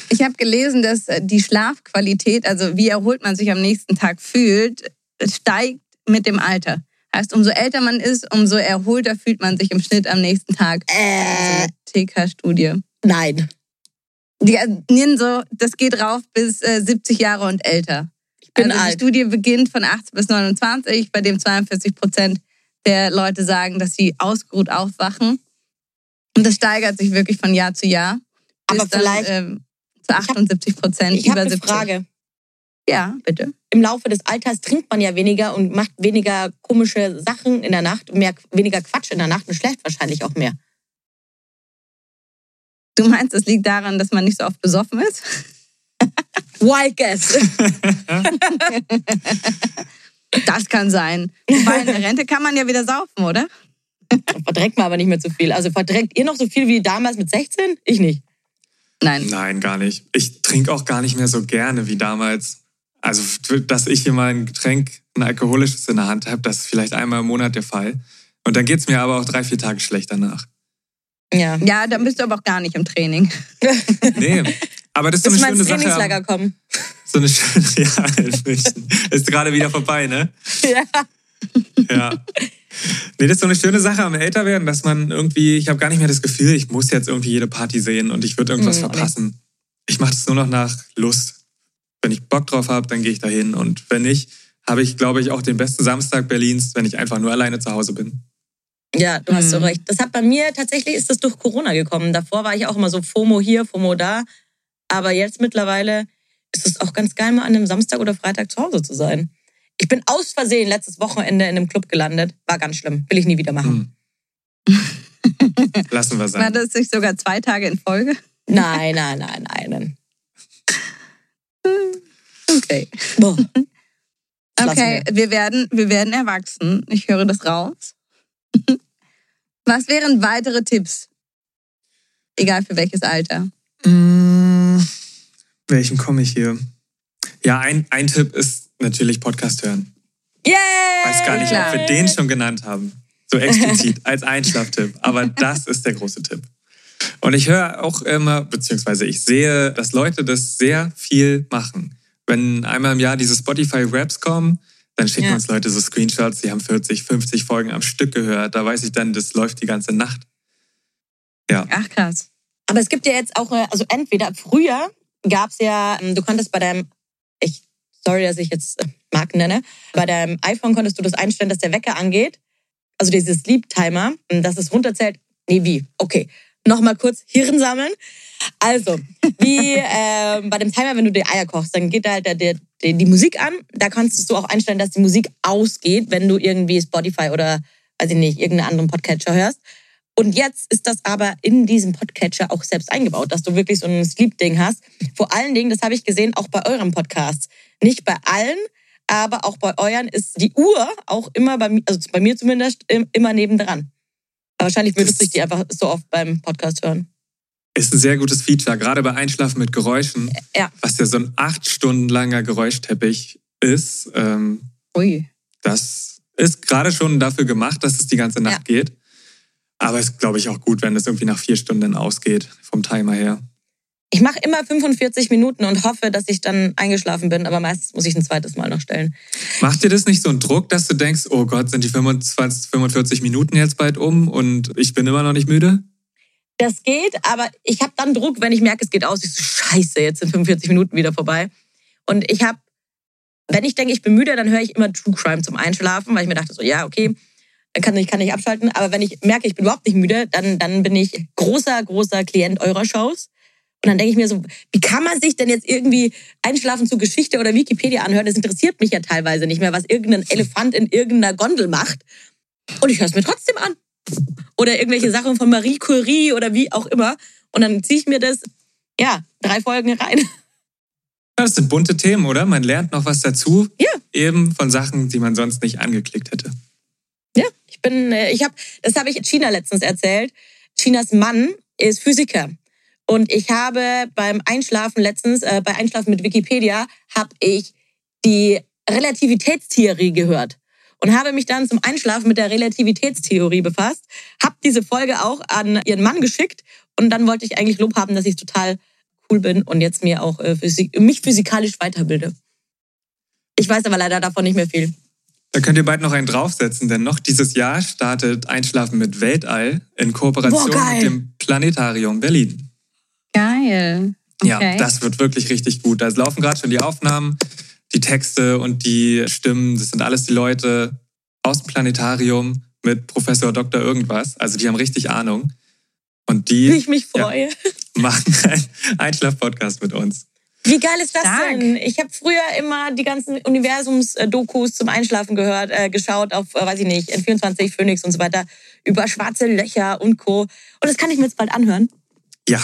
Ich habe gelesen, dass äh, die Schlafqualität, also wie erholt man sich am nächsten Tag fühlt, steigt mit dem Alter. Heißt, umso älter man ist, umso erholter fühlt man sich im Schnitt am nächsten Tag. Äh, TK-Studie. nein. Die nennen so, das geht rauf bis äh, 70 Jahre und älter. Ich bin also alt. Die Studie beginnt von 18 bis 29, bei dem 42 Prozent der Leute sagen, dass sie ausgeruht aufwachen. Und das steigert sich wirklich von Jahr zu Jahr. Aber bis dann, vielleicht- ähm, zu 78 Prozent Ich habe über eine 70. Frage. Ja, bitte. Im Laufe des Alters trinkt man ja weniger und macht weniger komische Sachen in der Nacht, mehr, weniger Quatsch in der Nacht und schläft wahrscheinlich auch mehr. Du meinst, es liegt daran, dass man nicht so oft besoffen ist? Wild guess. Das kann sein. Wobei in der Rente kann man ja wieder saufen, oder? Verdrängt man aber nicht mehr so viel. Also verdrängt ihr noch so viel wie damals mit 16? Ich nicht. Nein. Nein, gar nicht. Ich trinke auch gar nicht mehr so gerne wie damals. Also, dass ich hier mal ein Getränk, ein alkoholisches in der Hand habe, das ist vielleicht einmal im Monat der Fall. Und dann geht's mir aber auch drei, vier Tage schlecht danach. Ja. Ja, dann bist du aber auch gar nicht im Training. Nee, aber das ist so eine schöne Sache. Trainingslager kommen. So eine schöne, ja. Ist gerade wieder vorbei, ne? Ja. Ja. Nee, das ist so eine schöne Sache am Älterwerden, dass man irgendwie, ich habe gar nicht mehr das Gefühl, ich muss jetzt irgendwie jede Party sehen und ich würde irgendwas Hm, verpassen. Ich mache das nur noch nach Lust. Wenn ich Bock drauf habe, dann gehe ich dahin. Und wenn nicht, habe ich, glaube ich, auch den besten Samstag Berlins, wenn ich einfach nur alleine zu Hause bin. Ja, du hast so Mhm. recht. Das hat bei mir tatsächlich ist das durch Corona gekommen. Davor war ich auch immer so FOMO hier, FOMO da. Aber jetzt mittlerweile ist es auch ganz geil, mal an einem Samstag oder Freitag zu Hause zu sein. Ich bin aus Versehen letztes Wochenende in einem Club gelandet. War ganz schlimm. Will ich nie wieder machen. Hm. Lassen wir War sein. das nicht sogar zwei Tage in Folge? Nein, nein, nein, nein. Okay. Boah. Okay, wir werden, wir werden erwachsen. Ich höre das raus. Was wären weitere Tipps? Egal für welches Alter. Hm, welchen komme ich hier? Ja, ein, ein Tipp ist natürlich Podcast hören. Yay! weiß gar nicht, Klar. ob wir den schon genannt haben. So explizit als Einschlaftipp. Aber das ist der große Tipp. Und ich höre auch immer, beziehungsweise ich sehe, dass Leute das sehr viel machen. Wenn einmal im Jahr diese Spotify-Raps kommen, dann schicken Ja. uns Leute so Screenshots, die haben 40, 50 Folgen am Stück gehört. Da weiß ich dann, das läuft die ganze Nacht. Ja. Ach krass. Aber es gibt ja jetzt auch, äh, also entweder früher gab es ja, ähm, du konntest bei deinem, sorry, dass ich jetzt äh, Marken nenne, bei deinem iPhone konntest du das einstellen, dass der Wecker angeht. Also dieses Sleep Timer, ähm, dass es runterzählt. Nee, wie? Okay. Nochmal kurz Hirn sammeln. Also, wie ähm, bei dem Timer, wenn du die Eier kochst, dann geht da halt der, der, der, die Musik an. Da kannst du auch einstellen, dass die Musik ausgeht, wenn du irgendwie Spotify oder, weiß ich nicht, irgendeinen anderen Podcatcher hörst. Und jetzt ist das aber in diesem Podcatcher auch selbst eingebaut, dass du wirklich so ein Sleep-Ding hast. Vor allen Dingen, das habe ich gesehen, auch bei eurem Podcast. Nicht bei allen, aber auch bei euren ist die Uhr auch immer bei mir, also bei mir zumindest, im- immer nebendran. Aber wahrscheinlich benutze ich die einfach so oft beim Podcast hören. Ist ein sehr gutes Feature, gerade bei Einschlafen mit Geräuschen, Ja. was ja so ein acht Stunden langer Geräuschteppich ist. Ähm, Ui. Das ist gerade schon dafür gemacht, dass es die ganze Nacht geht. Aber es ist, glaube ich, auch gut, wenn es irgendwie nach vier Stunden ausgeht, vom Timer her. Ich mache immer 45 Minuten und hoffe, dass ich dann eingeschlafen bin, aber meistens muss ich ein zweites Mal noch stellen. Macht dir das nicht so einen Druck, dass du denkst, oh Gott, sind die 25, 45 Minuten jetzt bald um und ich bin immer noch nicht müde? Das geht, aber ich habe dann Druck, wenn ich merke, es geht aus. Ich so, scheiße, jetzt sind 45 Minuten wieder vorbei. Und ich habe, wenn ich denke, ich bin müde, dann höre ich immer True Crime zum Einschlafen, weil ich mir dachte so, ja, okay, kann ich, kann ich abschalten. Aber wenn ich merke, ich bin überhaupt nicht müde, dann, dann bin ich großer, großer Klient eurer Shows. Und dann denke ich mir so, wie kann man sich denn jetzt irgendwie Einschlafen zu Geschichte oder Wikipedia anhören? Das interessiert mich ja teilweise nicht mehr, was irgendein Elefant in irgendeiner Gondel macht. Und ich höre es mir trotzdem an. Oder irgendwelche Sachen von Marie Curie oder wie auch immer. Und dann ziehe ich mir das, ja, drei Folgen rein. Das sind bunte Themen, oder? Man lernt noch was dazu. Ja. Eben von Sachen, die man sonst nicht angeklickt hätte. Bin, äh, ich habe, das habe ich China letztens erzählt. Chinas Mann ist Physiker. Und ich habe beim Einschlafen letztens, äh, bei Einschlafen mit Wikipedia, habe ich die Relativitätstheorie gehört. und habe mich dann zum Einschlafen mit der Relativitätstheorie befasst. Hab diese Folge auch an ihren Mann geschickt und dann wollte ich eigentlich Lob haben, dass ich total cool bin und jetzt mir auch äh, physik mich physikalisch weiterbilde. Ich weiß aber leider davon nicht mehr viel. Da könnt ihr bald noch einen draufsetzen, denn noch dieses Jahr startet Einschlafen mit Weltall in Kooperation Boah, mit dem Planetarium Berlin. Geil. Ja, Okay. das wird wirklich richtig gut. Da laufen gerade schon die Aufnahmen, die Texte und die Stimmen. Das sind alles die Leute aus dem Planetarium mit Professor Dr. Irgendwas. Also die haben richtig Ahnung. Und Wie die ich mich freue. machen einen Einschlaf-Podcast mit uns. Wie geil ist das Stark. denn? Ich habe früher immer die ganzen Universums-Dokus zum Einschlafen gehört, äh, geschaut auf, äh, weiß ich nicht, N24, Phoenix und so weiter, über schwarze Löcher und Co. Und das kann ich mir jetzt bald anhören. Ja.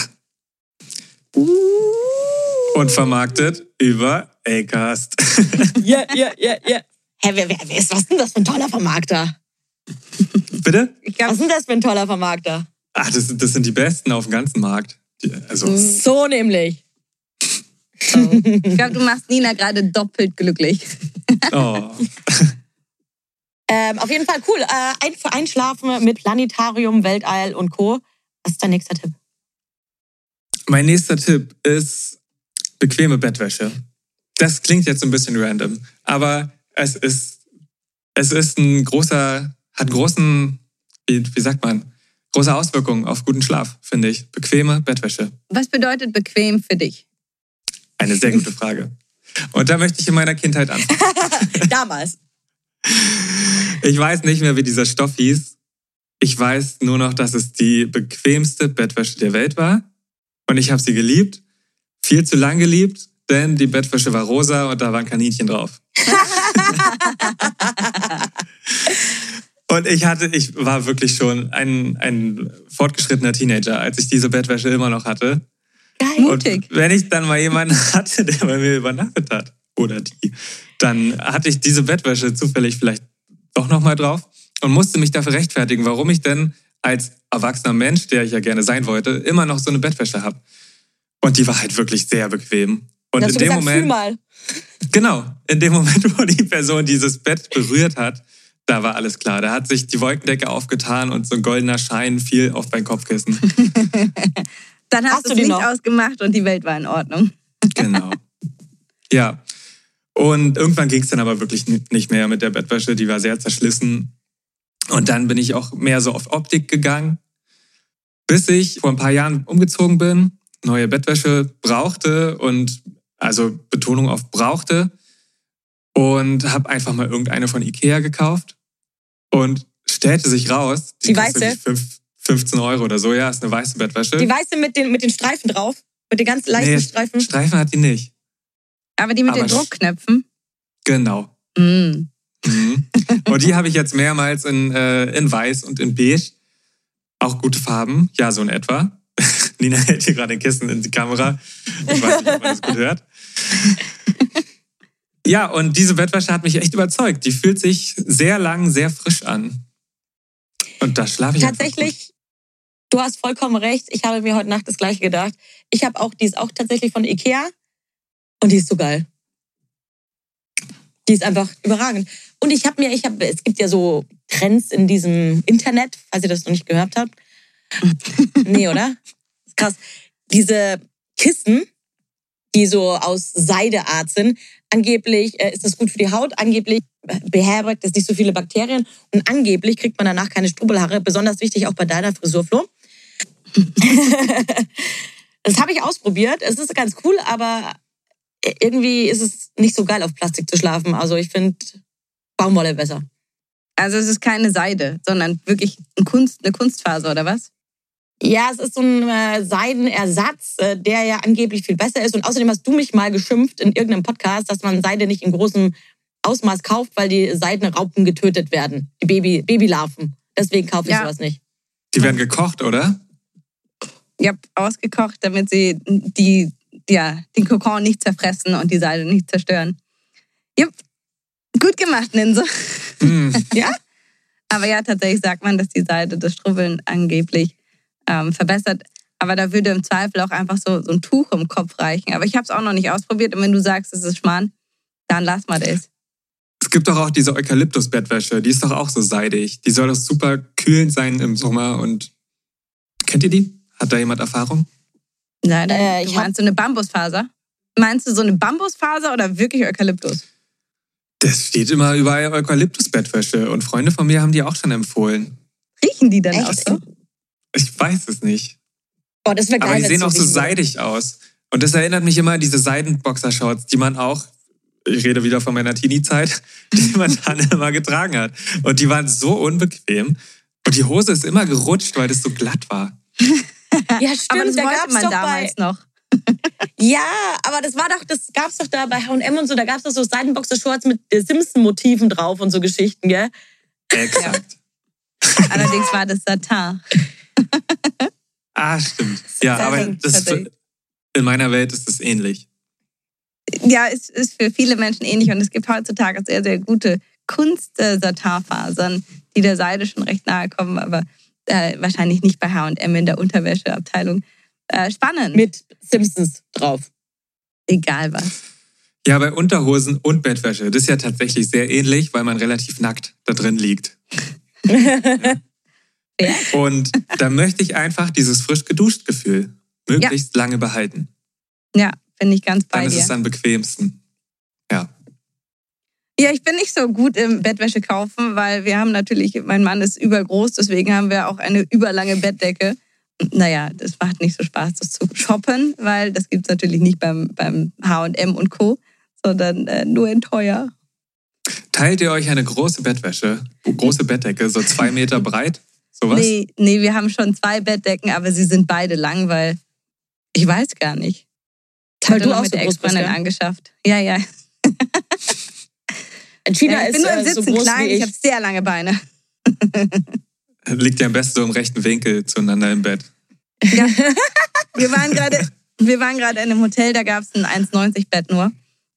Und vermarktet über Acast. Ja, ja, ja, ja. Hä, wer, wer, wer ist, was ist denn das für ein toller Vermarkter? Bitte? Ich Was ist denn das für ein toller Vermarkter? Ach, das, das sind die Besten auf dem ganzen Markt. Die, also, So nämlich. ich glaub, du machst Nina gerade doppelt glücklich. oh. Ähm, auf jeden Fall cool. Äh, ein, für Einschlafen mit Planetarium, Weltall und Co. Was ist dein nächster Tipp? Mein nächster Tipp ist bequeme Bettwäsche. Das klingt jetzt ein bisschen random, aber es ist, es ist ein großer, hat großen, wie, wie sagt man, große Auswirkungen auf guten Schlaf, finde ich. Bequeme Bettwäsche. Was bedeutet bequem für dich? Eine sehr gute Frage. Und da möchte ich in meiner Kindheit anfangen. Damals. Ich weiß nicht mehr, wie dieser Stoff hieß. Ich weiß nur noch, dass es die bequemste Bettwäsche der Welt war. Und ich habe sie geliebt. Viel zu lang geliebt, denn die Bettwäsche war rosa und da waren Kaninchen drauf. und ich hatte, ich war wirklich schon ein, ein fortgeschrittener Teenager, als ich diese Bettwäsche immer noch hatte. Geil. Und wenn ich dann mal jemanden hatte, der bei mir übernachtet hat, oder die, dann hatte ich diese Bettwäsche zufällig vielleicht doch nochmal drauf und musste mich dafür rechtfertigen, warum ich denn als erwachsener Mensch, der ich ja gerne sein wollte, immer noch so eine Bettwäsche habe. Und die war halt wirklich sehr bequem. Und in dem gesagt, Moment, mal. genau, in dem Moment, wo die Person dieses Bett berührt hat, da war alles klar. Da hat sich die Wolkendecke aufgetan und so ein goldener Schein fiel auf mein Kopfkissen. Dann hast, Hast du das die Licht noch? ausgemacht und die Welt war in Ordnung. Genau. Ja. Und irgendwann ging es dann aber wirklich nicht mehr mit der Bettwäsche. Die war sehr zerschlissen. Und dann bin ich auch mehr so auf Optik gegangen, bis ich vor ein paar Jahren umgezogen bin, neue Bettwäsche brauchte und also Betonung auf brauchte und habe einfach mal irgendeine von Ikea gekauft und stellte sich raus, Die kostet weiße? fünf- 15 Euro oder so, ja, ist eine weiße Bettwäsche. Die weiße mit den, mit den Streifen drauf. Mit den ganz leichten nee, Streifen. Streifen hat die nicht. Aber die mit Aber den Druckknöpfen. Genau. Mm. Mhm. Und die habe ich jetzt mehrmals in, äh, in weiß und in beige. Auch gute Farben, ja, so in etwa. Nina hält hier gerade ein Kissen in die Kamera. Ich weiß nicht, ob man das gut hört. Ja, und diese Bettwäsche hat mich echt überzeugt. Die fühlt sich sehr lang, sehr frisch an. Und da schlafe ich Tatsächlich, du hast vollkommen recht. Ich habe mir heute Nacht das gleiche gedacht. Ich habe auch, die ist auch tatsächlich von Ikea. Und die ist so geil. Die ist einfach überragend. Und ich habe mir, ich habe, es gibt ja so Trends in diesem Internet, falls ihr das noch nicht gehört habt. nee, oder? Krass. Diese Kissen, die so aus Seideart sind, angeblich äh, ist das gut für die Haut, angeblich beherbergt es nicht so viele Bakterien und angeblich kriegt man danach keine Strubbelhaare. Besonders wichtig auch bei deiner Frisur, Flo. das habe ich ausprobiert. Es ist ganz cool, aber irgendwie ist es nicht so geil, auf Plastik zu schlafen. Also ich finde Baumwolle besser. Also es ist keine Seide, sondern wirklich ein Kunst, eine Kunstfaser oder was? Ja, es ist so ein äh, Seidenersatz, äh, der ja angeblich viel besser ist. Und außerdem hast du mich mal geschimpft in irgendeinem Podcast, dass man Seide nicht in großem Ausmaß kauft, weil die Seidenraupen getötet werden. Die Baby, Babylarven. Deswegen kaufe ich Ja. sowas nicht. Die werden gekocht, oder? Ich habe ausgekocht, damit sie die, ja, den Kokon nicht zerfressen und die Seide nicht zerstören. Jupp. Gut gemacht, Ninse. Hm. Ja? Aber ja, tatsächlich sagt man, dass die Seide das Strubbeln angeblich ähm, verbessert. Aber da würde im Zweifel auch einfach so, so ein Tuch im Kopf reichen. Aber ich habe es auch noch nicht ausprobiert. Und wenn du sagst, es ist Schmarrn, dann lass mal das. gibt doch auch diese Eukalyptus-Bettwäsche, die ist doch auch so seidig. Die soll doch super kühlend sein im Sommer und kennt ihr die? Hat da jemand Erfahrung? Nein, nein. Äh, du ich meinst so eine Bambusfaser? Meinst du so eine Bambusfaser oder wirklich Eukalyptus? Das steht immer überall Eukalyptus-Bettwäsche und Freunde von mir haben die auch schon empfohlen. Riechen die denn auch so? Ich weiß es nicht. Boah, das wäre geil. Aber die sehen auch so seidig aus. Und das erinnert mich immer an diese Seidenboxershorts, die man auch, ich rede wieder von meiner Teenie-Zeit, die man dann immer getragen hat. Und die waren so unbequem. Und die Hose ist immer gerutscht, weil das so glatt war. Ja, stimmt. Aber das da gab's man doch damals bei, noch. Ja, aber das war doch, das gab's doch da bei H&M und so. Da gab's doch so Seidenboxer-Shorts mit äh, Simpson-Motiven drauf und so Geschichten, gell? Exakt. Allerdings war das Satin. Ah, stimmt. Ja, aber das, in meiner Welt ist es ähnlich. Ja, es ist für viele Menschen ähnlich und es gibt heutzutage sehr, sehr gute Kunst-Satinfasern, die der Seide schon recht nahe kommen, aber äh, wahrscheinlich nicht bei H&M in der Unterwäscheabteilung. Äh, spannend. Mit Simpsons drauf. Egal was. Ja, bei Unterhosen und Bettwäsche, das ist ja tatsächlich sehr ähnlich, weil man relativ nackt da drin liegt. Ja. Und da möchte ich einfach dieses frisch geduscht Gefühl möglichst lange behalten. Ja, bin ich ganz bei Dann ist dir. es am bequemsten. Ja. Ich bin nicht so gut im Bettwäsche kaufen, weil wir haben natürlich, mein Mann ist übergroß, deswegen haben wir auch eine überlange Bettdecke. Naja, das macht nicht so Spaß, das zu shoppen, weil das gibt's natürlich nicht beim, beim H&M und Co., sondern äh, nur in teuer. Teilt ihr euch eine große Bettwäsche, große Bettdecke, so zwei Meter breit? Sowas? Nee, nee, wir haben schon zwei Bettdecken, aber sie sind beide lang, weil ich weiß gar nicht. Das Weil hat er du noch auch mit so der Ex-Freundin angeschafft. Ja, ja. In China ja ich ist bin nur im äh, so Sitzen groß klein, ich ich. habe sehr lange Beine. Liegt ja am besten so im rechten Winkel zueinander im Bett. Ja. Wir waren gerade wir waren gerade in einem Hotel, da gab es ein 1,90 Bett nur.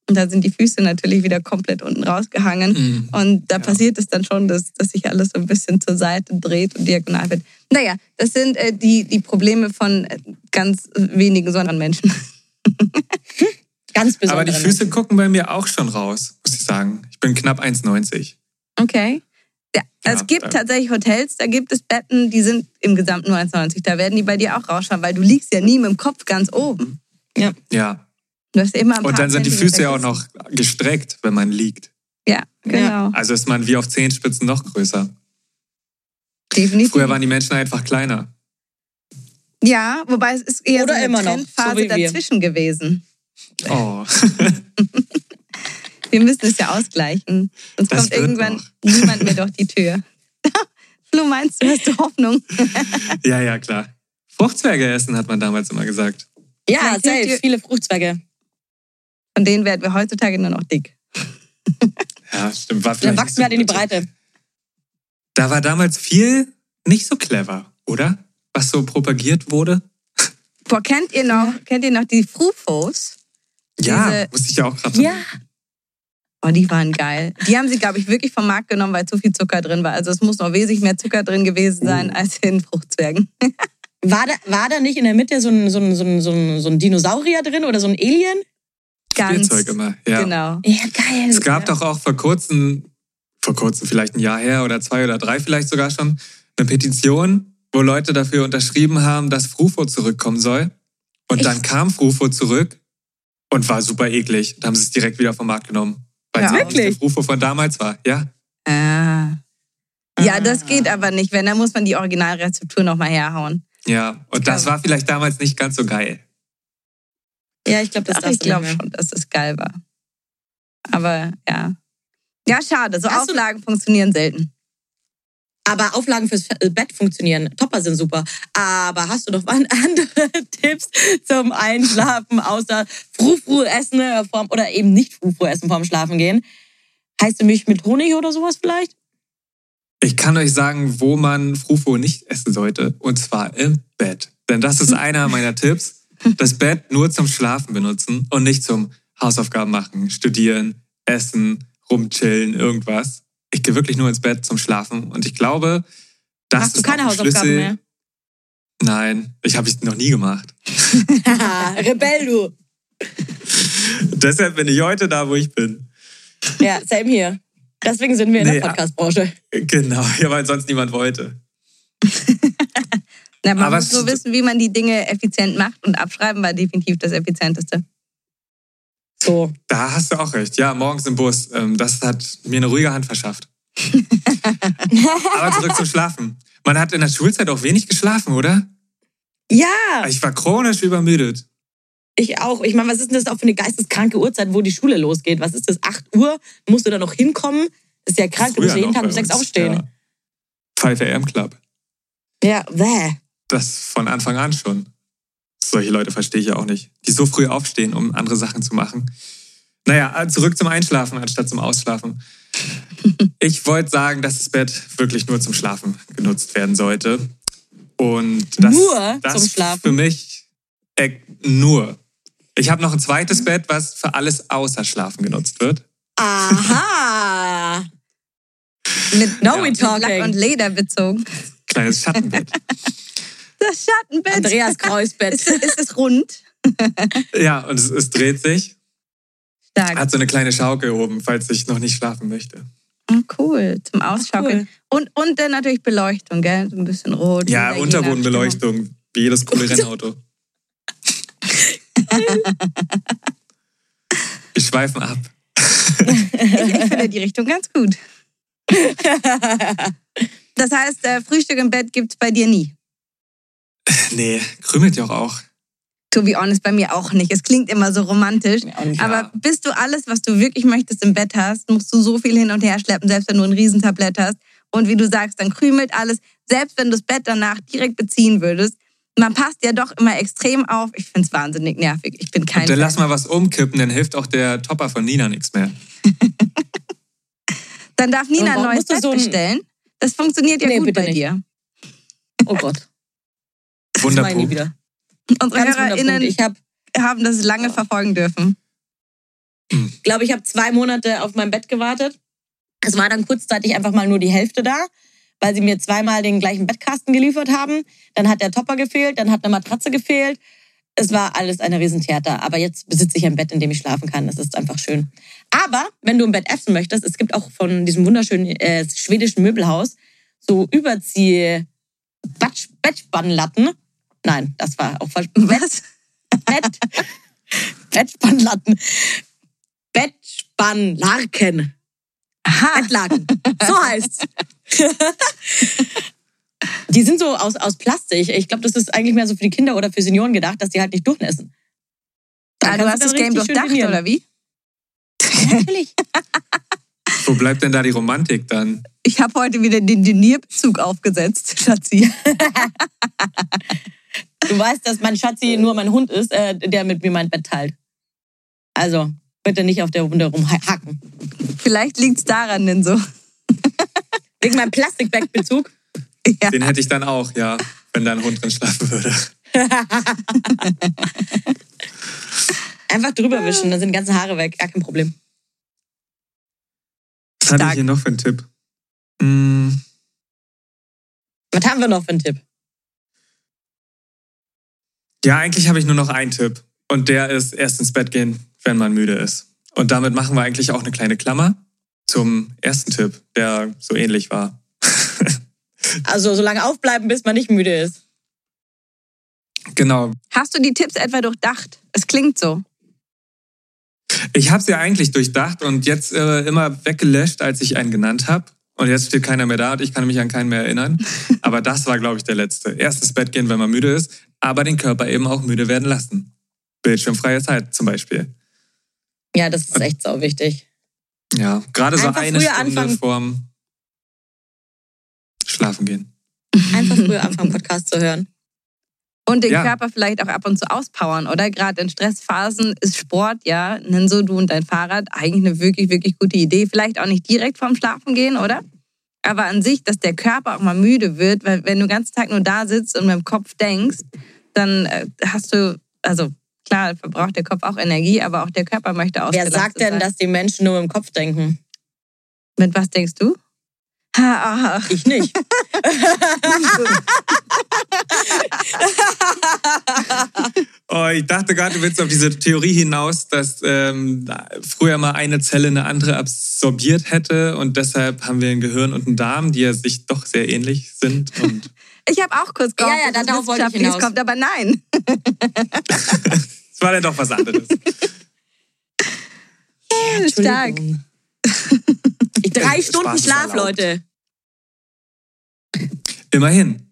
Und da sind die Füße natürlich wieder komplett unten rausgehangen. Mhm. Und da Ja. passiert es dann schon, dass, dass sich alles so ein bisschen zur Seite dreht und diagonal wird. Naja, das sind äh, die, die Probleme von äh, ganz wenigen sondern Menschen. Ganz besonders. Aber die Füße gucken bei mir auch schon raus, muss ich sagen. Ich bin knapp 1,90. Okay. Ja, Ja, es gibt da- tatsächlich Hotels, da gibt es Betten, die sind im Gesamt nur 1,90. Da werden die bei dir auch rausschauen, weil du liegst ja nie mit dem Kopf ganz oben. Ja. Du hast immer ein paar Und dann sind die Füße ja auch noch gestreckt, wenn man liegt. Ja, genau. Also ist man wie auf Zehenspitzen noch größer. Definitiv. Früher waren die Menschen einfach kleiner. Ja, wobei es ist eher Oder so eine immer noch, Trendphase so dazwischen gewesen. Oh. Wir müssen es ja ausgleichen. Sonst Das kommt irgendwann noch. niemand mehr durch die Tür. Flo, meinst du, hast du Hoffnung? ja, ja, klar. Fruchtzwerge essen, hat man damals immer gesagt. Ja, dir- Viele Fruchtzweige. Von denen werden wir heutzutage nur noch dick. Ja, stimmt. War Dann vielleicht wachsen nicht wir halt in die. Breite. Da war damals viel nicht so clever, oder? Was so propagiert wurde. Boah, kennt ihr noch, kennt ihr noch die Frufos? Ja, Diese- musste ich ja auch gerade Ja. Oh, die waren geil. Die haben sie, glaube ich, wirklich vom Markt genommen, weil zu viel Zucker drin war. Also es muss noch wesentlich mehr Zucker drin gewesen sein Oh. als in Fruchtzwergen. War da, war da nicht in der Mitte so ein, so, ein, so, ein, so, ein, so ein Dinosaurier drin oder so ein Alien? Ganz Spielzeug immer. Ja. genau. Ja, geil. Es gab doch auch vor kurzem, vor kurzem vielleicht ein Jahr her oder zwei oder drei vielleicht sogar schon, eine Petition, wo Leute dafür unterschrieben haben, dass Frufo zurückkommen soll. Und dann Echt? kam Frufo zurück und war super eklig. Da haben sie es direkt wieder vom Markt genommen. Weil Ja, es nicht der wirklich? Frufo von damals war. Ja. Ah. Ja, das geht aber nicht. Wenn, dann muss man die Originalrezeptur nochmal herhauen. Ja. Und das war vielleicht damals nicht ganz so geil. Ja, ich glaube, das Ach, ich glaube schon, dass es geil war. Aber ja. Ja, schade. So Hast Auflagen funktionieren selten. Aber Auflagen fürs Fe- Bett funktionieren. Topper sind super. Aber hast du noch andere Tipps zum Einschlafen, außer Frufru essen äh, vorm, oder eben nicht Frufru essen vorm Schlafen gehen? Heißt du Milch mit Honig oder sowas vielleicht? Ich kann euch sagen, wo man Frufo nicht essen sollte. Und zwar im Bett. Denn das ist einer meiner Tipps. Das Bett nur zum Schlafen benutzen und nicht zum Hausaufgaben machen, studieren, essen, rumchillen, irgendwas. Ich gehe wirklich nur ins Bett zum Schlafen. Und ich glaube, das Machst du ist keine auch ein Hausaufgaben Schlüssel. mehr? Nein, ich habe es noch nie gemacht. Rebell, du. Deshalb bin ich heute da, wo ich bin. Ja, same hier. Deswegen sind wir in Nee, der Podcast-Branche. Genau, ja, weil sonst niemand wollte. Na, man Aber muss nur wissen, wie man die Dinge effizient macht und abschreiben war definitiv das Effizienteste. So. Da hast du auch recht. Ja, morgens im Bus. Ähm, das hat mir eine ruhige Hand verschafft. Aber zurück zum Schlafen. Man hat in der Schulzeit auch wenig geschlafen, oder? Ja, Ich war chronisch übermüdet. ich auch. Ich meine, was ist denn das auch für eine geisteskranke Uhrzeit, wo die Schule losgeht? Was ist das? 8 Uhr? Musst du da noch hinkommen? Das ist ja krank. Du musst ja jeden Tag um bei 6 uns, aufstehen. Ja. 5 AM Club. Ja, bäh. Das von Anfang an schon. Solche Leute verstehe ich ja auch nicht. Die so früh aufstehen, um andere Sachen zu machen. Naja, äh, zurück zum Einschlafen anstatt zum Ausschlafen. Ich wollte sagen, dass das Bett wirklich nur zum Schlafen genutzt werden sollte. Und das, Nur das zum Schlafen? Für mich äh, nur. Ich habe noch ein zweites Bett, was für alles außer Schlafen genutzt wird. Aha. Mit, Now Ja. Lack talking. und Leder bezogen. Kleines Schattenbett. Das Schattenbett. Andreas Kreuzbett. Ist, ist es rund? ja, und es, es dreht sich. Stark. Hat so eine kleine Schaukel oben, falls ich noch nicht schlafen möchte. Oh, cool. Zum Ausschaukeln. Cool. Und, und dann natürlich Beleuchtung, gell? So ein bisschen rot. Ja, Unterbodenbeleuchtung, wie jedes coole Rennauto. Wir schweifen ab. Ich, ich finde die Richtung ganz gut. Das heißt, äh, Frühstück im Bett gibt's bei dir nie. Nee, krümelt ja auch. To be honest, bei mir auch nicht. Es klingt immer so romantisch. Nicht. Aber bis du alles, was du wirklich möchtest, im Bett hast, musst du so viel hin und her schleppen, selbst wenn du ein Riesentablett hast. Und wie du sagst, dann krümelt alles. Selbst wenn du das Bett danach direkt beziehen würdest, man passt ja doch immer extrem auf. Ich finde es wahnsinnig nervig. Ich bin kein Und dann Fan. lass mal was umkippen, dann hilft auch der Topper von Nina nichts mehr. Dann darf Nina ein neues Bett so ein- bestellen. Das funktioniert ja Nee, gut bei nicht. dir. oh Gott. Ich Wunderpunkt. wieder. Unsere Ganz HörerInnen. Ich habe, haben das lange verfolgen dürfen. glaube ich, habe zwei Monate auf mein Bett gewartet. Es war dann kurzzeitig einfach mal nur die Hälfte da, weil sie mir zweimal den gleichen Bettkasten geliefert haben. Dann hat der Topper gefehlt, dann hat eine Matratze gefehlt. Es war alles eine Riesentheater. Aber jetzt besitze ich ein Bett, in dem ich schlafen kann. Das ist einfach schön. Aber wenn du im Bett essen möchtest, es gibt auch von diesem wunderschönen äh, schwedischen Möbelhaus so Überzieh Batsch- Bettspannlatten. Nein, das war auch falsch. Was? Bett, Bettspannlatten. Bettspannlarken. Aha. Bettlaken. So heißt's. Die sind so aus, aus Plastik. Ich glaube, das ist eigentlich mehr so für die Kinder oder für Senioren gedacht, dass die halt nicht durchnässen. Da Ah, du hast das Game durchdacht, oder wie? Natürlich. Wo bleibt denn da die Romantik dann? Ich habe heute wieder den Denierbezug aufgesetzt, Schatzi. Du weißt, dass mein Schatzi nur mein Hund ist, äh, der mit mir mein Bett teilt. Also, bitte nicht auf der Wunde rumhacken. Vielleicht liegt's daran denn so. Wegen meinem Plastikbettbezug. Ja. Den hätte ich dann auch, ja, wenn da ein Hund drin schlafen würde. Einfach drüber wischen, dann sind die ganzen Haare weg. Gar kein Problem. Was hatte ich hier noch für einen Tipp? Hm, Was haben wir noch für einen Tipp? Ja, eigentlich habe ich nur noch einen Tipp. Und der ist erst ins Bett gehen, wenn man müde ist. Und damit machen wir eigentlich auch eine kleine Klammer zum ersten Tipp, der so ähnlich war. Also, so lange aufbleiben, bis man nicht müde ist. Genau. Hast du die Tipps etwa durchdacht? Es klingt so. Ich habe sie eigentlich durchdacht und jetzt äh, immer weggelöscht, als ich einen genannt habe. Und jetzt steht keiner mehr da und ich kann mich an keinen mehr erinnern. Aber das war, glaube ich, der letzte. Erst ins Bett gehen, wenn man müde ist, aber den Körper eben auch müde werden lassen. Bildschirmfreie Zeit zum Beispiel. Ja, das ist echt sau wichtig. Ja, gerade so Einfach eine Stunde anfangen. vorm Schlafen gehen. Einfach früher anfangen, Podcast zu hören. Und den Ja. Körper vielleicht auch ab und zu auspowern, oder? Gerade in Stressphasen ist Sport, ja, nenn so du und dein Fahrrad, eigentlich eine wirklich, wirklich gute Idee. Vielleicht auch nicht direkt vorm Schlafen gehen, oder? Aber an sich, dass der Körper auch mal müde wird, weil wenn du den ganzen Tag nur da sitzt und mit dem Kopf denkst, dann äh, hast du, also klar, verbraucht der Kopf auch Energie, aber auch der Körper möchte Wer ausgelastet sagt denn, sein. dass die Menschen nur im Kopf denken? Mit was denkst du? Ha, Ich nicht. Oh, ich dachte gerade, du willst auf diese Theorie hinaus, dass ähm, früher mal eine Zelle eine andere absorbiert hätte und deshalb haben wir ein Gehirn und einen Darm, die ja sich doch sehr ähnlich sind. Und Ich habe auch kurz gehofft, Ja, ja, dass darauf es wollte ich hinaus. kommt, aber nein. es war ja doch was anderes. Stark. Ich drei Stunden Schlaf. Leute. Immerhin.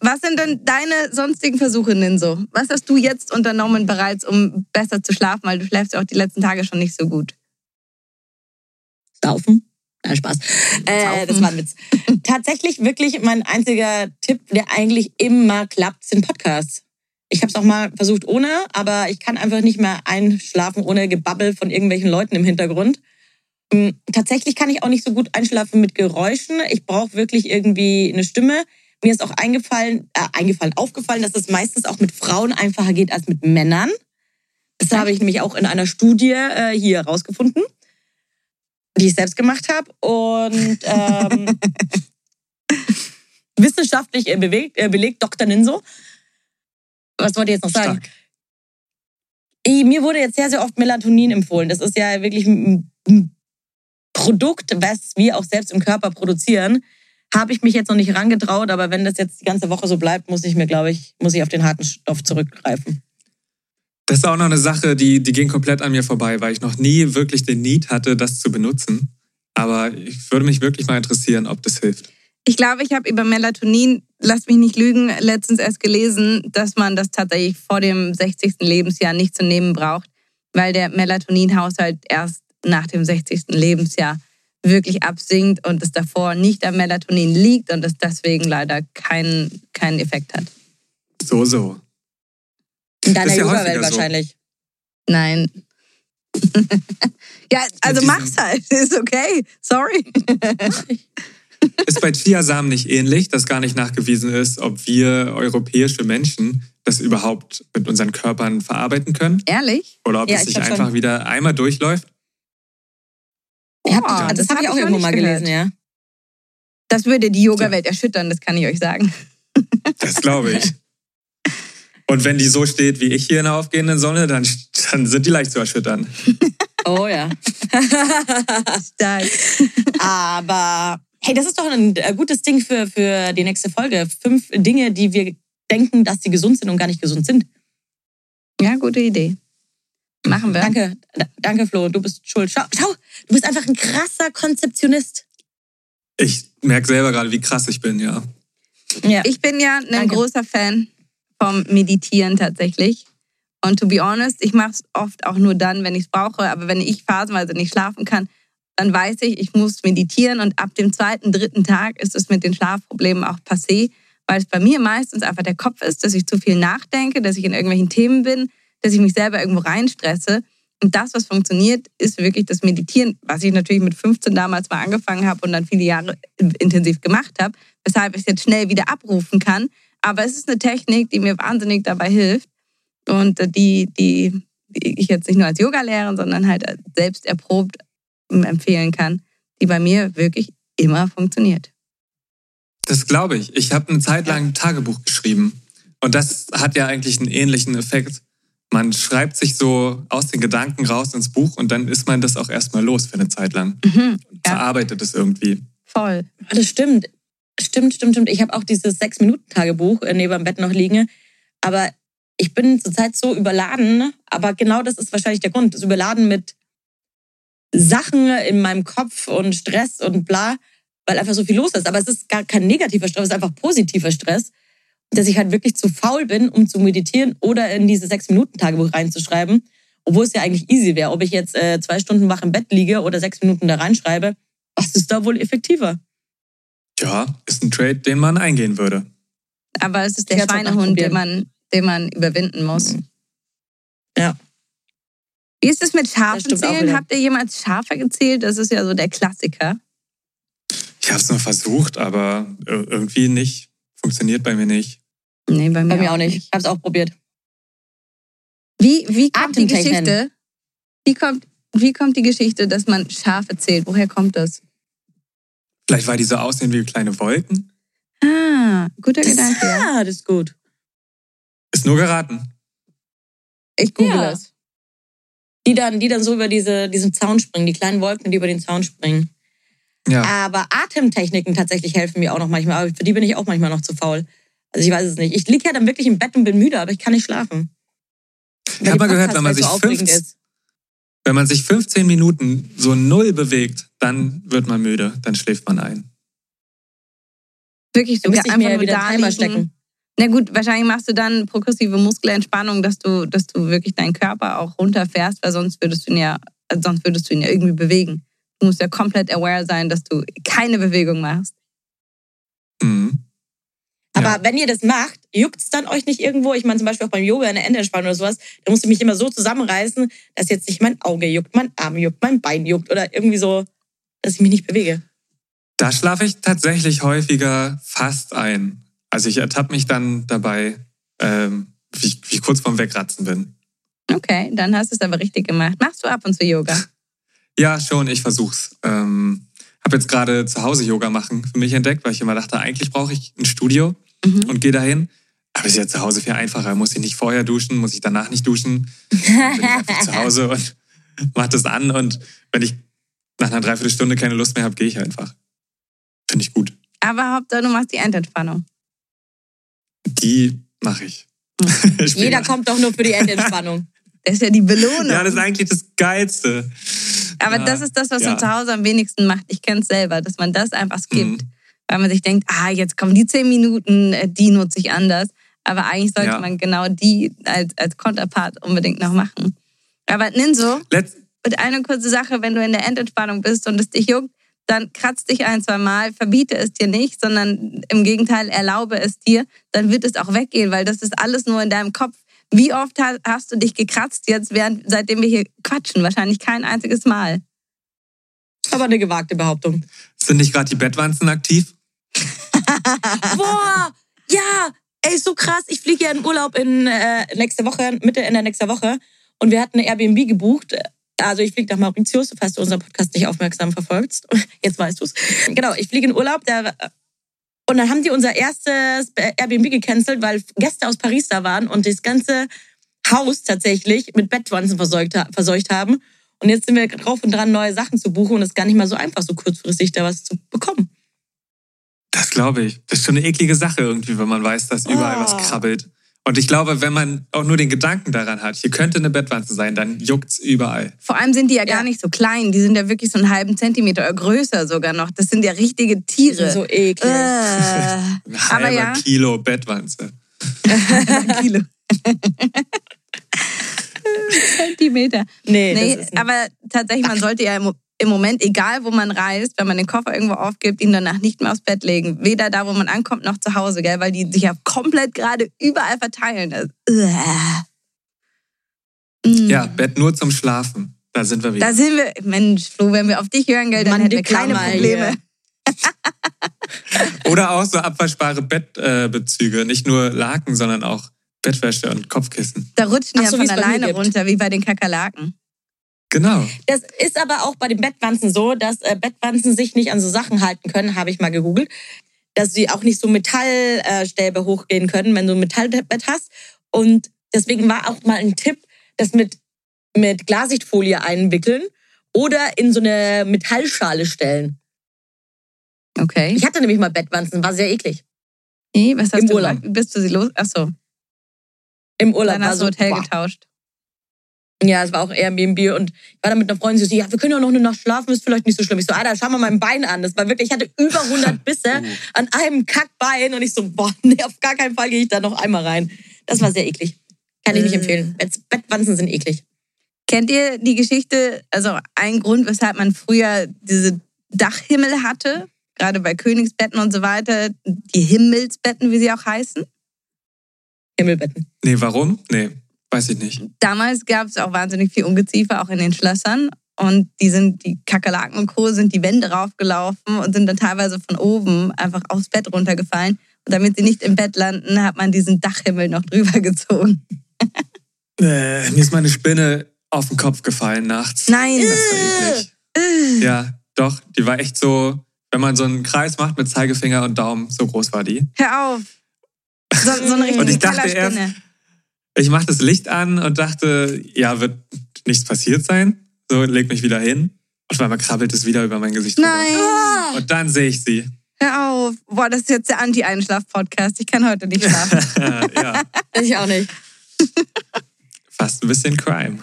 Was sind denn deine sonstigen Versuche, Ninso? Was hast du jetzt unternommen bereits, um besser zu schlafen? Weil du schläfst ja auch die letzten Tage schon nicht so gut. Saufen? Nein, Spaß. Äh, das war ein Witz. Tatsächlich wirklich mein einziger Tipp, der eigentlich immer klappt, sind Podcasts. Ich habe es auch mal versucht ohne, aber ich kann einfach nicht mehr einschlafen ohne Gebabbel von irgendwelchen Leuten im Hintergrund. Hm, Tatsächlich kann ich auch nicht so gut einschlafen mit Geräuschen. Ich brauche wirklich irgendwie eine Stimme. Mir ist auch eingefallen, äh, eingefallen, aufgefallen, dass es meistens auch mit Frauen einfacher geht als mit Männern. Das habe ich nämlich auch in einer Studie äh, hier herausgefunden die ich selbst gemacht habe und ähm, wissenschaftlich äh, bewegt, äh, belegt, Dr. Ninso. Was wollte ich jetzt noch sagen? Stark. Eh, Mir wurde jetzt sehr, sehr oft Melatonin empfohlen. Das ist ja wirklich ein ein Produkt, was wir auch selbst im Körper produzieren. Habe ich mich jetzt noch nicht rangetraut, aber wenn das jetzt die ganze Woche so bleibt, muss ich mir, glaube ich, muss ich auf den harten Stoff zurückgreifen. Das ist auch noch eine Sache, die, die ging komplett an mir vorbei, weil ich noch nie wirklich den Need hatte, das zu benutzen. Aber ich würde mich wirklich mal interessieren, ob das hilft. Ich glaube, ich habe über Melatonin, lass mich nicht lügen, letztens erst gelesen, dass man das tatsächlich vor dem 60. Lebensjahr nicht zu nehmen braucht, weil der Melatoninhaushalt erst nach dem 60. Lebensjahr wirklich absinkt und es davor nicht am Melatonin liegt und es deswegen leider keinen, keinen Effekt hat. So, so. In deiner ja Yoga-Welt häufiger so. wahrscheinlich. Nein. ja, also mach's halt. Ist okay. Sorry. Ist bei Chiasamen nicht ähnlich, dass gar nicht nachgewiesen ist, ob wir europäische Menschen das überhaupt mit unseren Körpern verarbeiten können? Ehrlich? Oder ob Ja, es ich sich glaub schon. einfach wieder einmal durchläuft? Ja, hab Boah, ich, das habe ich auch irgendwo mal gelesen, ja. Das würde die Yoga-Welt erschüttern, das kann ich euch sagen. Das glaube ich. Und wenn die so steht wie ich hier in der aufgehenden Sonne, dann, dann sind die leicht zu erschüttern. Oh ja. Stark. Aber hey, das ist doch ein äh, gutes Ding für, für die nächste Folge. Fünf Dinge, die wir denken, dass sie gesund sind und gar nicht gesund sind. Ja, gute Idee. Machen wir. Danke, danke Flo, du bist schuld. Schau, schau, du bist einfach ein krasser Konzeptionist. Ich merke selber gerade, wie krass ich bin, ja. Ja. Ich bin ja ein Danke. großer Fan vom Meditieren tatsächlich. Und to be honest, ich mache es oft auch nur dann, wenn ich es brauche. Aber wenn ich phasenweise nicht schlafen kann, dann weiß ich, ich muss meditieren. Und ab dem zweiten, dritten Tag ist es mit den Schlafproblemen auch passé, weil es bei mir meistens einfach der Kopf ist, dass ich zu viel nachdenke, dass ich in irgendwelchen Themen bin, dass ich mich selber irgendwo reinstresse. Und das, was funktioniert, ist wirklich das Meditieren, was ich natürlich mit 15 damals mal angefangen habe und dann viele Jahre intensiv gemacht habe, weshalb ich es jetzt schnell wieder abrufen kann. Aber es ist eine Technik, die mir wahnsinnig dabei hilft und äh, die, die, die ich jetzt nicht nur als Yoga-Lehrerin, sondern halt selbst erprobt empfehlen kann, die bei mir wirklich immer funktioniert. Das glaube ich. Ich habe eine Zeit lang ein Tagebuch geschrieben. Und das hat ja eigentlich einen ähnlichen Effekt. Man schreibt sich so aus den Gedanken raus ins Buch und dann ist man das auch erstmal los für eine Zeit lang. Mhm, ja. Verarbeitet es irgendwie. voll. Das stimmt. Stimmt, stimmt, stimmt. Ich habe auch dieses Sechs-Minuten-Tagebuch äh, neben dem Bett noch liegen. Aber ich bin zurzeit so überladen. Aber genau das ist wahrscheinlich der Grund. Das Überladen mit Sachen in meinem Kopf und Stress und bla, weil einfach so viel los ist. Aber es ist gar kein negativer Stress, es ist einfach positiver Stress. Dass ich halt wirklich zu faul bin, um zu meditieren oder in dieses Sechs-Minuten-Tagebuch reinzuschreiben. Obwohl es ja eigentlich easy wäre. Ob ich jetzt äh, zwei Stunden wach im Bett liege oder sechs Minuten da reinschreibe, was ist da wohl effektiver? Ja, ist ein Trade, den man eingehen würde. Aber es ist der Schweinehund, den man, den man überwinden muss. Ja. Wie ist es mit Schafen zählen? Habt ihr jemals Schafe gezählt? Das ist ja so der Klassiker. Ich habe es noch versucht, aber ir- irgendwie nicht. Funktioniert bei mir nicht. Nee, bei mir, Bei mir auch nicht. Ich habe es auch probiert. Wie, wie kommt die. Geschichte? Wie kommt, wie kommt die Geschichte, dass man Schafe zählt? Woher kommt das? Vielleicht, weil die so aussehen wie kleine Wolken. Ah, guter Gedanke. Ja. Ja, das ist gut. Ist nur geraten. Ich google Ja. es. Die dann, die dann so über diese, diesen Zaun springen, die kleinen Wolken, die über den Zaun springen. Ja. Aber Atemtechniken tatsächlich helfen mir auch noch manchmal. Aber für die bin ich auch manchmal noch zu faul. Also ich weiß es nicht. Ich liege ja dann wirklich im Bett und bin müde, aber ich kann nicht schlafen. Ich habe mal gehört, wenn man, sich so aufregend 15, ist. wenn man sich 15 Minuten so null bewegt, dann wird man müde, dann schläft man ein. Wirklich Da so müsste ich einfach nur wieder da stecken. Na gut, wahrscheinlich machst du dann progressive Muskelentspannung, dass du, dass du wirklich deinen Körper auch runterfährst, weil sonst würdest du ihn ja, sonst würdest du ihn ja irgendwie bewegen. Du musst ja komplett aware sein, dass du keine Bewegung machst. Mhm. Aber Ja. wenn ihr das macht, juckt's dann euch nicht irgendwo? Ich meine zum Beispiel auch beim Yoga in der Endentspannung oder sowas, da musst du mich immer so zusammenreißen, dass jetzt nicht mein Auge juckt, mein Arm juckt, mein Bein juckt oder irgendwie so, dass ich mich nicht bewege. Da schlafe ich tatsächlich häufiger fast ein. Also ich ertappe mich dann dabei, ähm, wie, ich- wie ich kurz vorm Wegratzen bin. Okay, dann hast du es aber richtig gemacht. Machst du ab und zu Yoga? Ja, schon, ich versuch's. Ähm, habe jetzt gerade zu Hause Yoga machen für mich entdeckt, weil ich immer dachte, eigentlich brauche ich ein Studio Mhm. und gehe dahin. Aber es ist ja zu Hause viel einfacher. Muss ich nicht vorher duschen, muss ich danach nicht duschen. Dann bin ich einfach zu Hause und mach das an. Und wenn ich nach einer Dreiviertelstunde keine Lust mehr habe, gehe ich einfach. Finde ich gut. Aber Hauptsache, du machst die Endentspannung. Die mache ich. Später. Jeder kommt doch nur für die Endentspannung. Das ist ja die Belohnung. Ja, das ist eigentlich das Geilste. aber Ja. das ist das, was Ja. man zu Hause am wenigsten macht. Ich kenne es selber, dass man das einfach skippt. Mhm. Weil man sich denkt, ah, jetzt kommen die zehn Minuten, äh, die nutze ich anders. Aber eigentlich sollte Ja. man genau die als, als Konterpart unbedingt noch machen. Aber Ninso, Letz Und eine kurze Sache, wenn du in der Endentspannung bist und es dich juckt, dann kratz dich ein, zwei Mal, verbiete es dir nicht, sondern im Gegenteil erlaube es dir, dann wird es auch weggehen, weil das ist alles nur in deinem Kopf. Wie oft ha- hast du dich gekratzt jetzt, während, seitdem wir hier quatschen? Wahrscheinlich kein einziges Mal. Aber eine gewagte Behauptung. sind nicht gerade die Bettwanzen aktiv? Boah, ja, ey, so krass. Ich fliege ja in Urlaub in äh, nächste Woche, Mitte in der nächsten Woche. Und wir hatten eine Airbnb gebucht. Also ich fliege nach Mauritius, falls du unseren Podcast nicht aufmerksam verfolgst. Jetzt weißt du es. Genau, ich fliege in Urlaub. Der, und dann haben die unser erstes Airbnb gecancelt, weil Gäste aus Paris da waren und das ganze Haus tatsächlich mit Bettwanzen verseucht, verseucht haben. Und jetzt sind wir drauf und dran, neue Sachen zu buchen und es ist gar nicht mal so einfach, so kurzfristig da was zu bekommen. Das glaube ich. Das ist schon eine eklige Sache irgendwie, wenn man weiß, dass überall Oh. was krabbelt. Und ich glaube, wenn man auch nur den Gedanken daran hat, hier könnte eine Bettwanze sein, dann juckt's überall. Vor allem sind die ja gar Ja. nicht so klein, die sind ja wirklich so einen halben Zentimeter oder größer sogar noch. Das sind ja richtige Tiere. so eklig. äh, Ein aber halber ja, Kilo Bettwanze. Kilo. Zentimeter. Nee, Nee, das ist ein- aber tatsächlich, man sollte ja im, im Moment, egal wo man reist, wenn man den Koffer irgendwo aufgibt, ihn danach nicht mehr aufs Bett legen. Weder da, wo man ankommt, noch zu Hause, gell? weil die sich ja komplett gerade überall verteilen. Das, Uah. Mm. Ja, Bett nur zum Schlafen. Da sind wir wieder. Da sind wir, Mensch, Flo, wenn wir auf dich hören, gell, dann Mann, hätten wir die keine Probleme. hier. Oder auch so abwaschbare Bettbezüge. Nicht nur Laken, sondern auch Bettwäsche und Kopfkissen. Da rutschen die Ach ja so, von alleine runter, wie bei den Kakerlaken. Genau. Das ist aber auch bei den Bettwanzen so, dass äh, Bettwanzen sich nicht an so Sachen halten können, habe ich mal gegoogelt. Dass sie auch nicht so Metallstäbe hochgehen können, wenn du ein Metallbett hast. Und deswegen war auch mal ein Tipp, das mit, mit Glassichtfolie einwickeln oder in so eine Metallschale stellen. Okay. Ich hatte nämlich mal Bettwanzen, war sehr eklig. Nee, was hast Im du Urlaub. bist du sie los? Achso, Im Urlaub dann war hast so, du Hotel boah. getauscht. Ja, es war auch Airbnb und ich war da mit einer Freundin, sie so, ja, wir können ja noch eine Nacht schlafen, ist vielleicht nicht so schlimm. Ich so, Alter, schau mal mein Bein an. Das war wirklich, ich hatte über 100 Bisse an einem Kackbein und ich so, boah, nee, auf gar keinen Fall gehe ich da noch einmal rein. Das war sehr eklig. Kann ich nicht Äh. empfehlen. Bett- Bettwanzen sind eklig. Kennt ihr die Geschichte, also ein Grund, weshalb man früher diese Dachhimmel hatte, gerade bei Königsbetten und so weiter, die Himmelsbetten, wie sie auch heißen? Himmelbetten. Nee, warum? Nee, weiß ich nicht. Damals gab es auch wahnsinnig viel Ungeziefer, auch in den Schlössern. Und die sind, die Kakerlaken und Co. sind die Wände raufgelaufen und sind dann teilweise von oben einfach aufs Bett runtergefallen. Und damit sie nicht im Bett landen, hat man diesen Dachhimmel noch drüber gezogen. Äh, mir ist meine Spinne auf den Kopf gefallen nachts. Nein! Das war eklig. Ja, doch. Die war echt so, wenn man so einen Kreis macht mit Zeigefinger und Daumen, so groß war die. Hör auf! So, so eine Und richtige ich dachte Kellerspinne. Ich mache das Licht an und dachte, ja, wird nichts passiert sein. So, leg mich wieder hin. Und auf einmal krabbelt es wieder über mein Gesicht rüber. Nein. Und dann sehe ich sie. Hör auf. Boah, das ist jetzt der Anti-Einschlaf-Podcast. Ich kann heute nicht schlafen. ja, Ich auch nicht. fast ein bisschen Crime.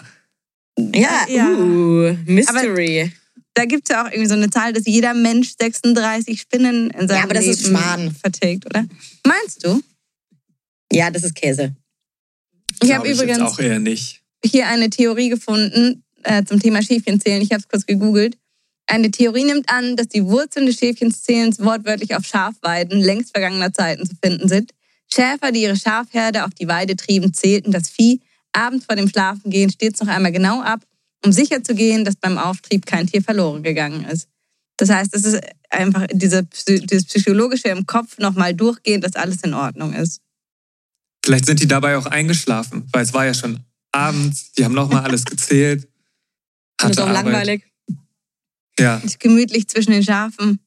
Ja, Ja. Uh, Mystery. da gibt es ja auch irgendwie so eine Zahl, dass jeder Mensch 36 Spinnen in seinem aber das Leben ist Schmarrn. vertilgt, oder? Meinst du? ja, das ist Käse. Ich habe übrigens auch eher nicht. hier eine Theorie gefunden äh, zum Thema Schäfchenzählen. Ich habe es kurz gegoogelt. Eine Theorie nimmt an, dass die Wurzeln des Schäfchenzählens wortwörtlich auf Schafweiden längst vergangener Zeiten zu finden sind. Schäfer, die ihre Schafherde auf die Weide trieben, zählten das Vieh abends vor dem Schlafengehen stets noch einmal genau ab, um sicherzugehen, dass beim Auftrieb kein Tier verloren gegangen ist. Das heißt, es ist einfach diese, dieses Psychologische im Kopf nochmal durchgehen, dass alles in Ordnung ist. Vielleicht sind die dabei auch eingeschlafen, weil es war ja schon abends. Die haben nochmal alles gezählt. Das ist auch Arbeit. langweilig. Ja. Ist gemütlich zwischen den Schafen.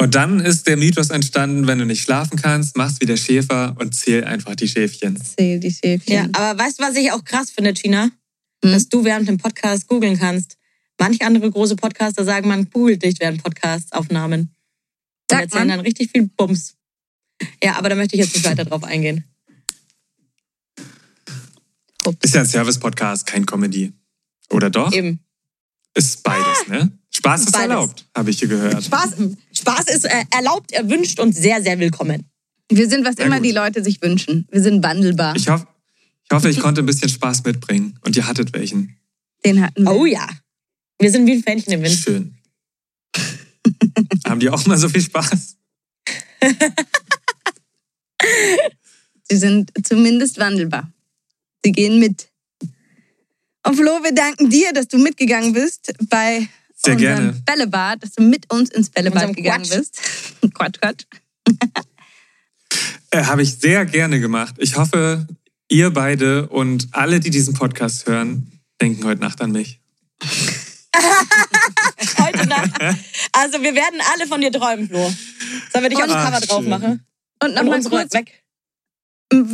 Und dann ist der Mythos entstanden, wenn du nicht schlafen kannst, machst wie der Schäfer und zähl einfach die Schäfchen. Zähl die Schäfchen. Ja, aber weißt du, was ich auch krass finde, Gina? Hm? Dass du während dem Podcast googeln kannst. Manche andere große Podcaster sagen, man googelt nicht während Podcast-Aufnahmen. Und Sagt erzählen man? dann richtig viel Bums. Ja, aber da möchte ich jetzt nicht weiter drauf eingehen. Ist ja ein Service-Podcast, kein Comedy. Oder doch? Eben. Ist beides, ne? Spaß ist Beides. erlaubt, habe ich hier gehört. Spaß, Spaß ist äh, erlaubt, erwünscht und sehr, sehr willkommen. Wir sind, was Sehr immer gut. die Leute sich wünschen. Wir sind wandelbar. Ich, hoff, ich hoffe, ich konnte ein bisschen Spaß mitbringen und ihr hattet welchen. Den hatten wir. Oh ja. Wir sind wie ein Fähnchen im Wind. Schön. Haben die auch mal so viel Spaß? Sie sind zumindest wandelbar. Sie gehen mit. Und Flo, wir danken dir, dass du mitgegangen bist bei Sehr unserem gerne. Bällebad, dass du mit uns ins Bällebad Unserem gegangen Quatsch. bist. Quatsch, Quatsch. Äh, habe ich sehr gerne gemacht. Ich hoffe, ihr beide und alle, die diesen Podcast hören, denken heute Nacht an mich. Heute Nacht. Also wir werden alle von dir träumen, Flo. Sollen wir dich aufs Ach, Cover drauf schön. machen? Und nochmal kurz, weg.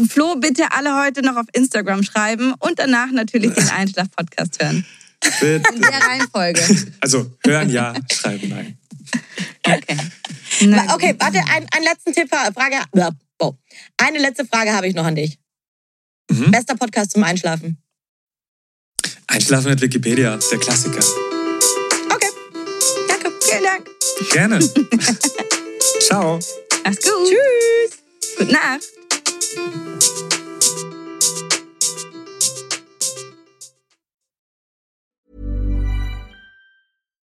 Flo, bitte alle heute noch auf Instagram schreiben und danach natürlich den Einschlaf-Podcast hören. Bitte. In der Reihenfolge. Also hören ja, schreiben nein. Okay. Wa- Okay, warte, ein, einen letzten Tipp, äh, Frage. Oh. Eine letzte Frage habe ich noch an dich. Mhm. Bester Podcast zum Einschlafen. Einschlafen mit Wikipedia, der Klassiker. Okay. Danke. Vielen Dank. Gerne. Ciao. Mach's gut. Tschüss. Gute Nacht. thank you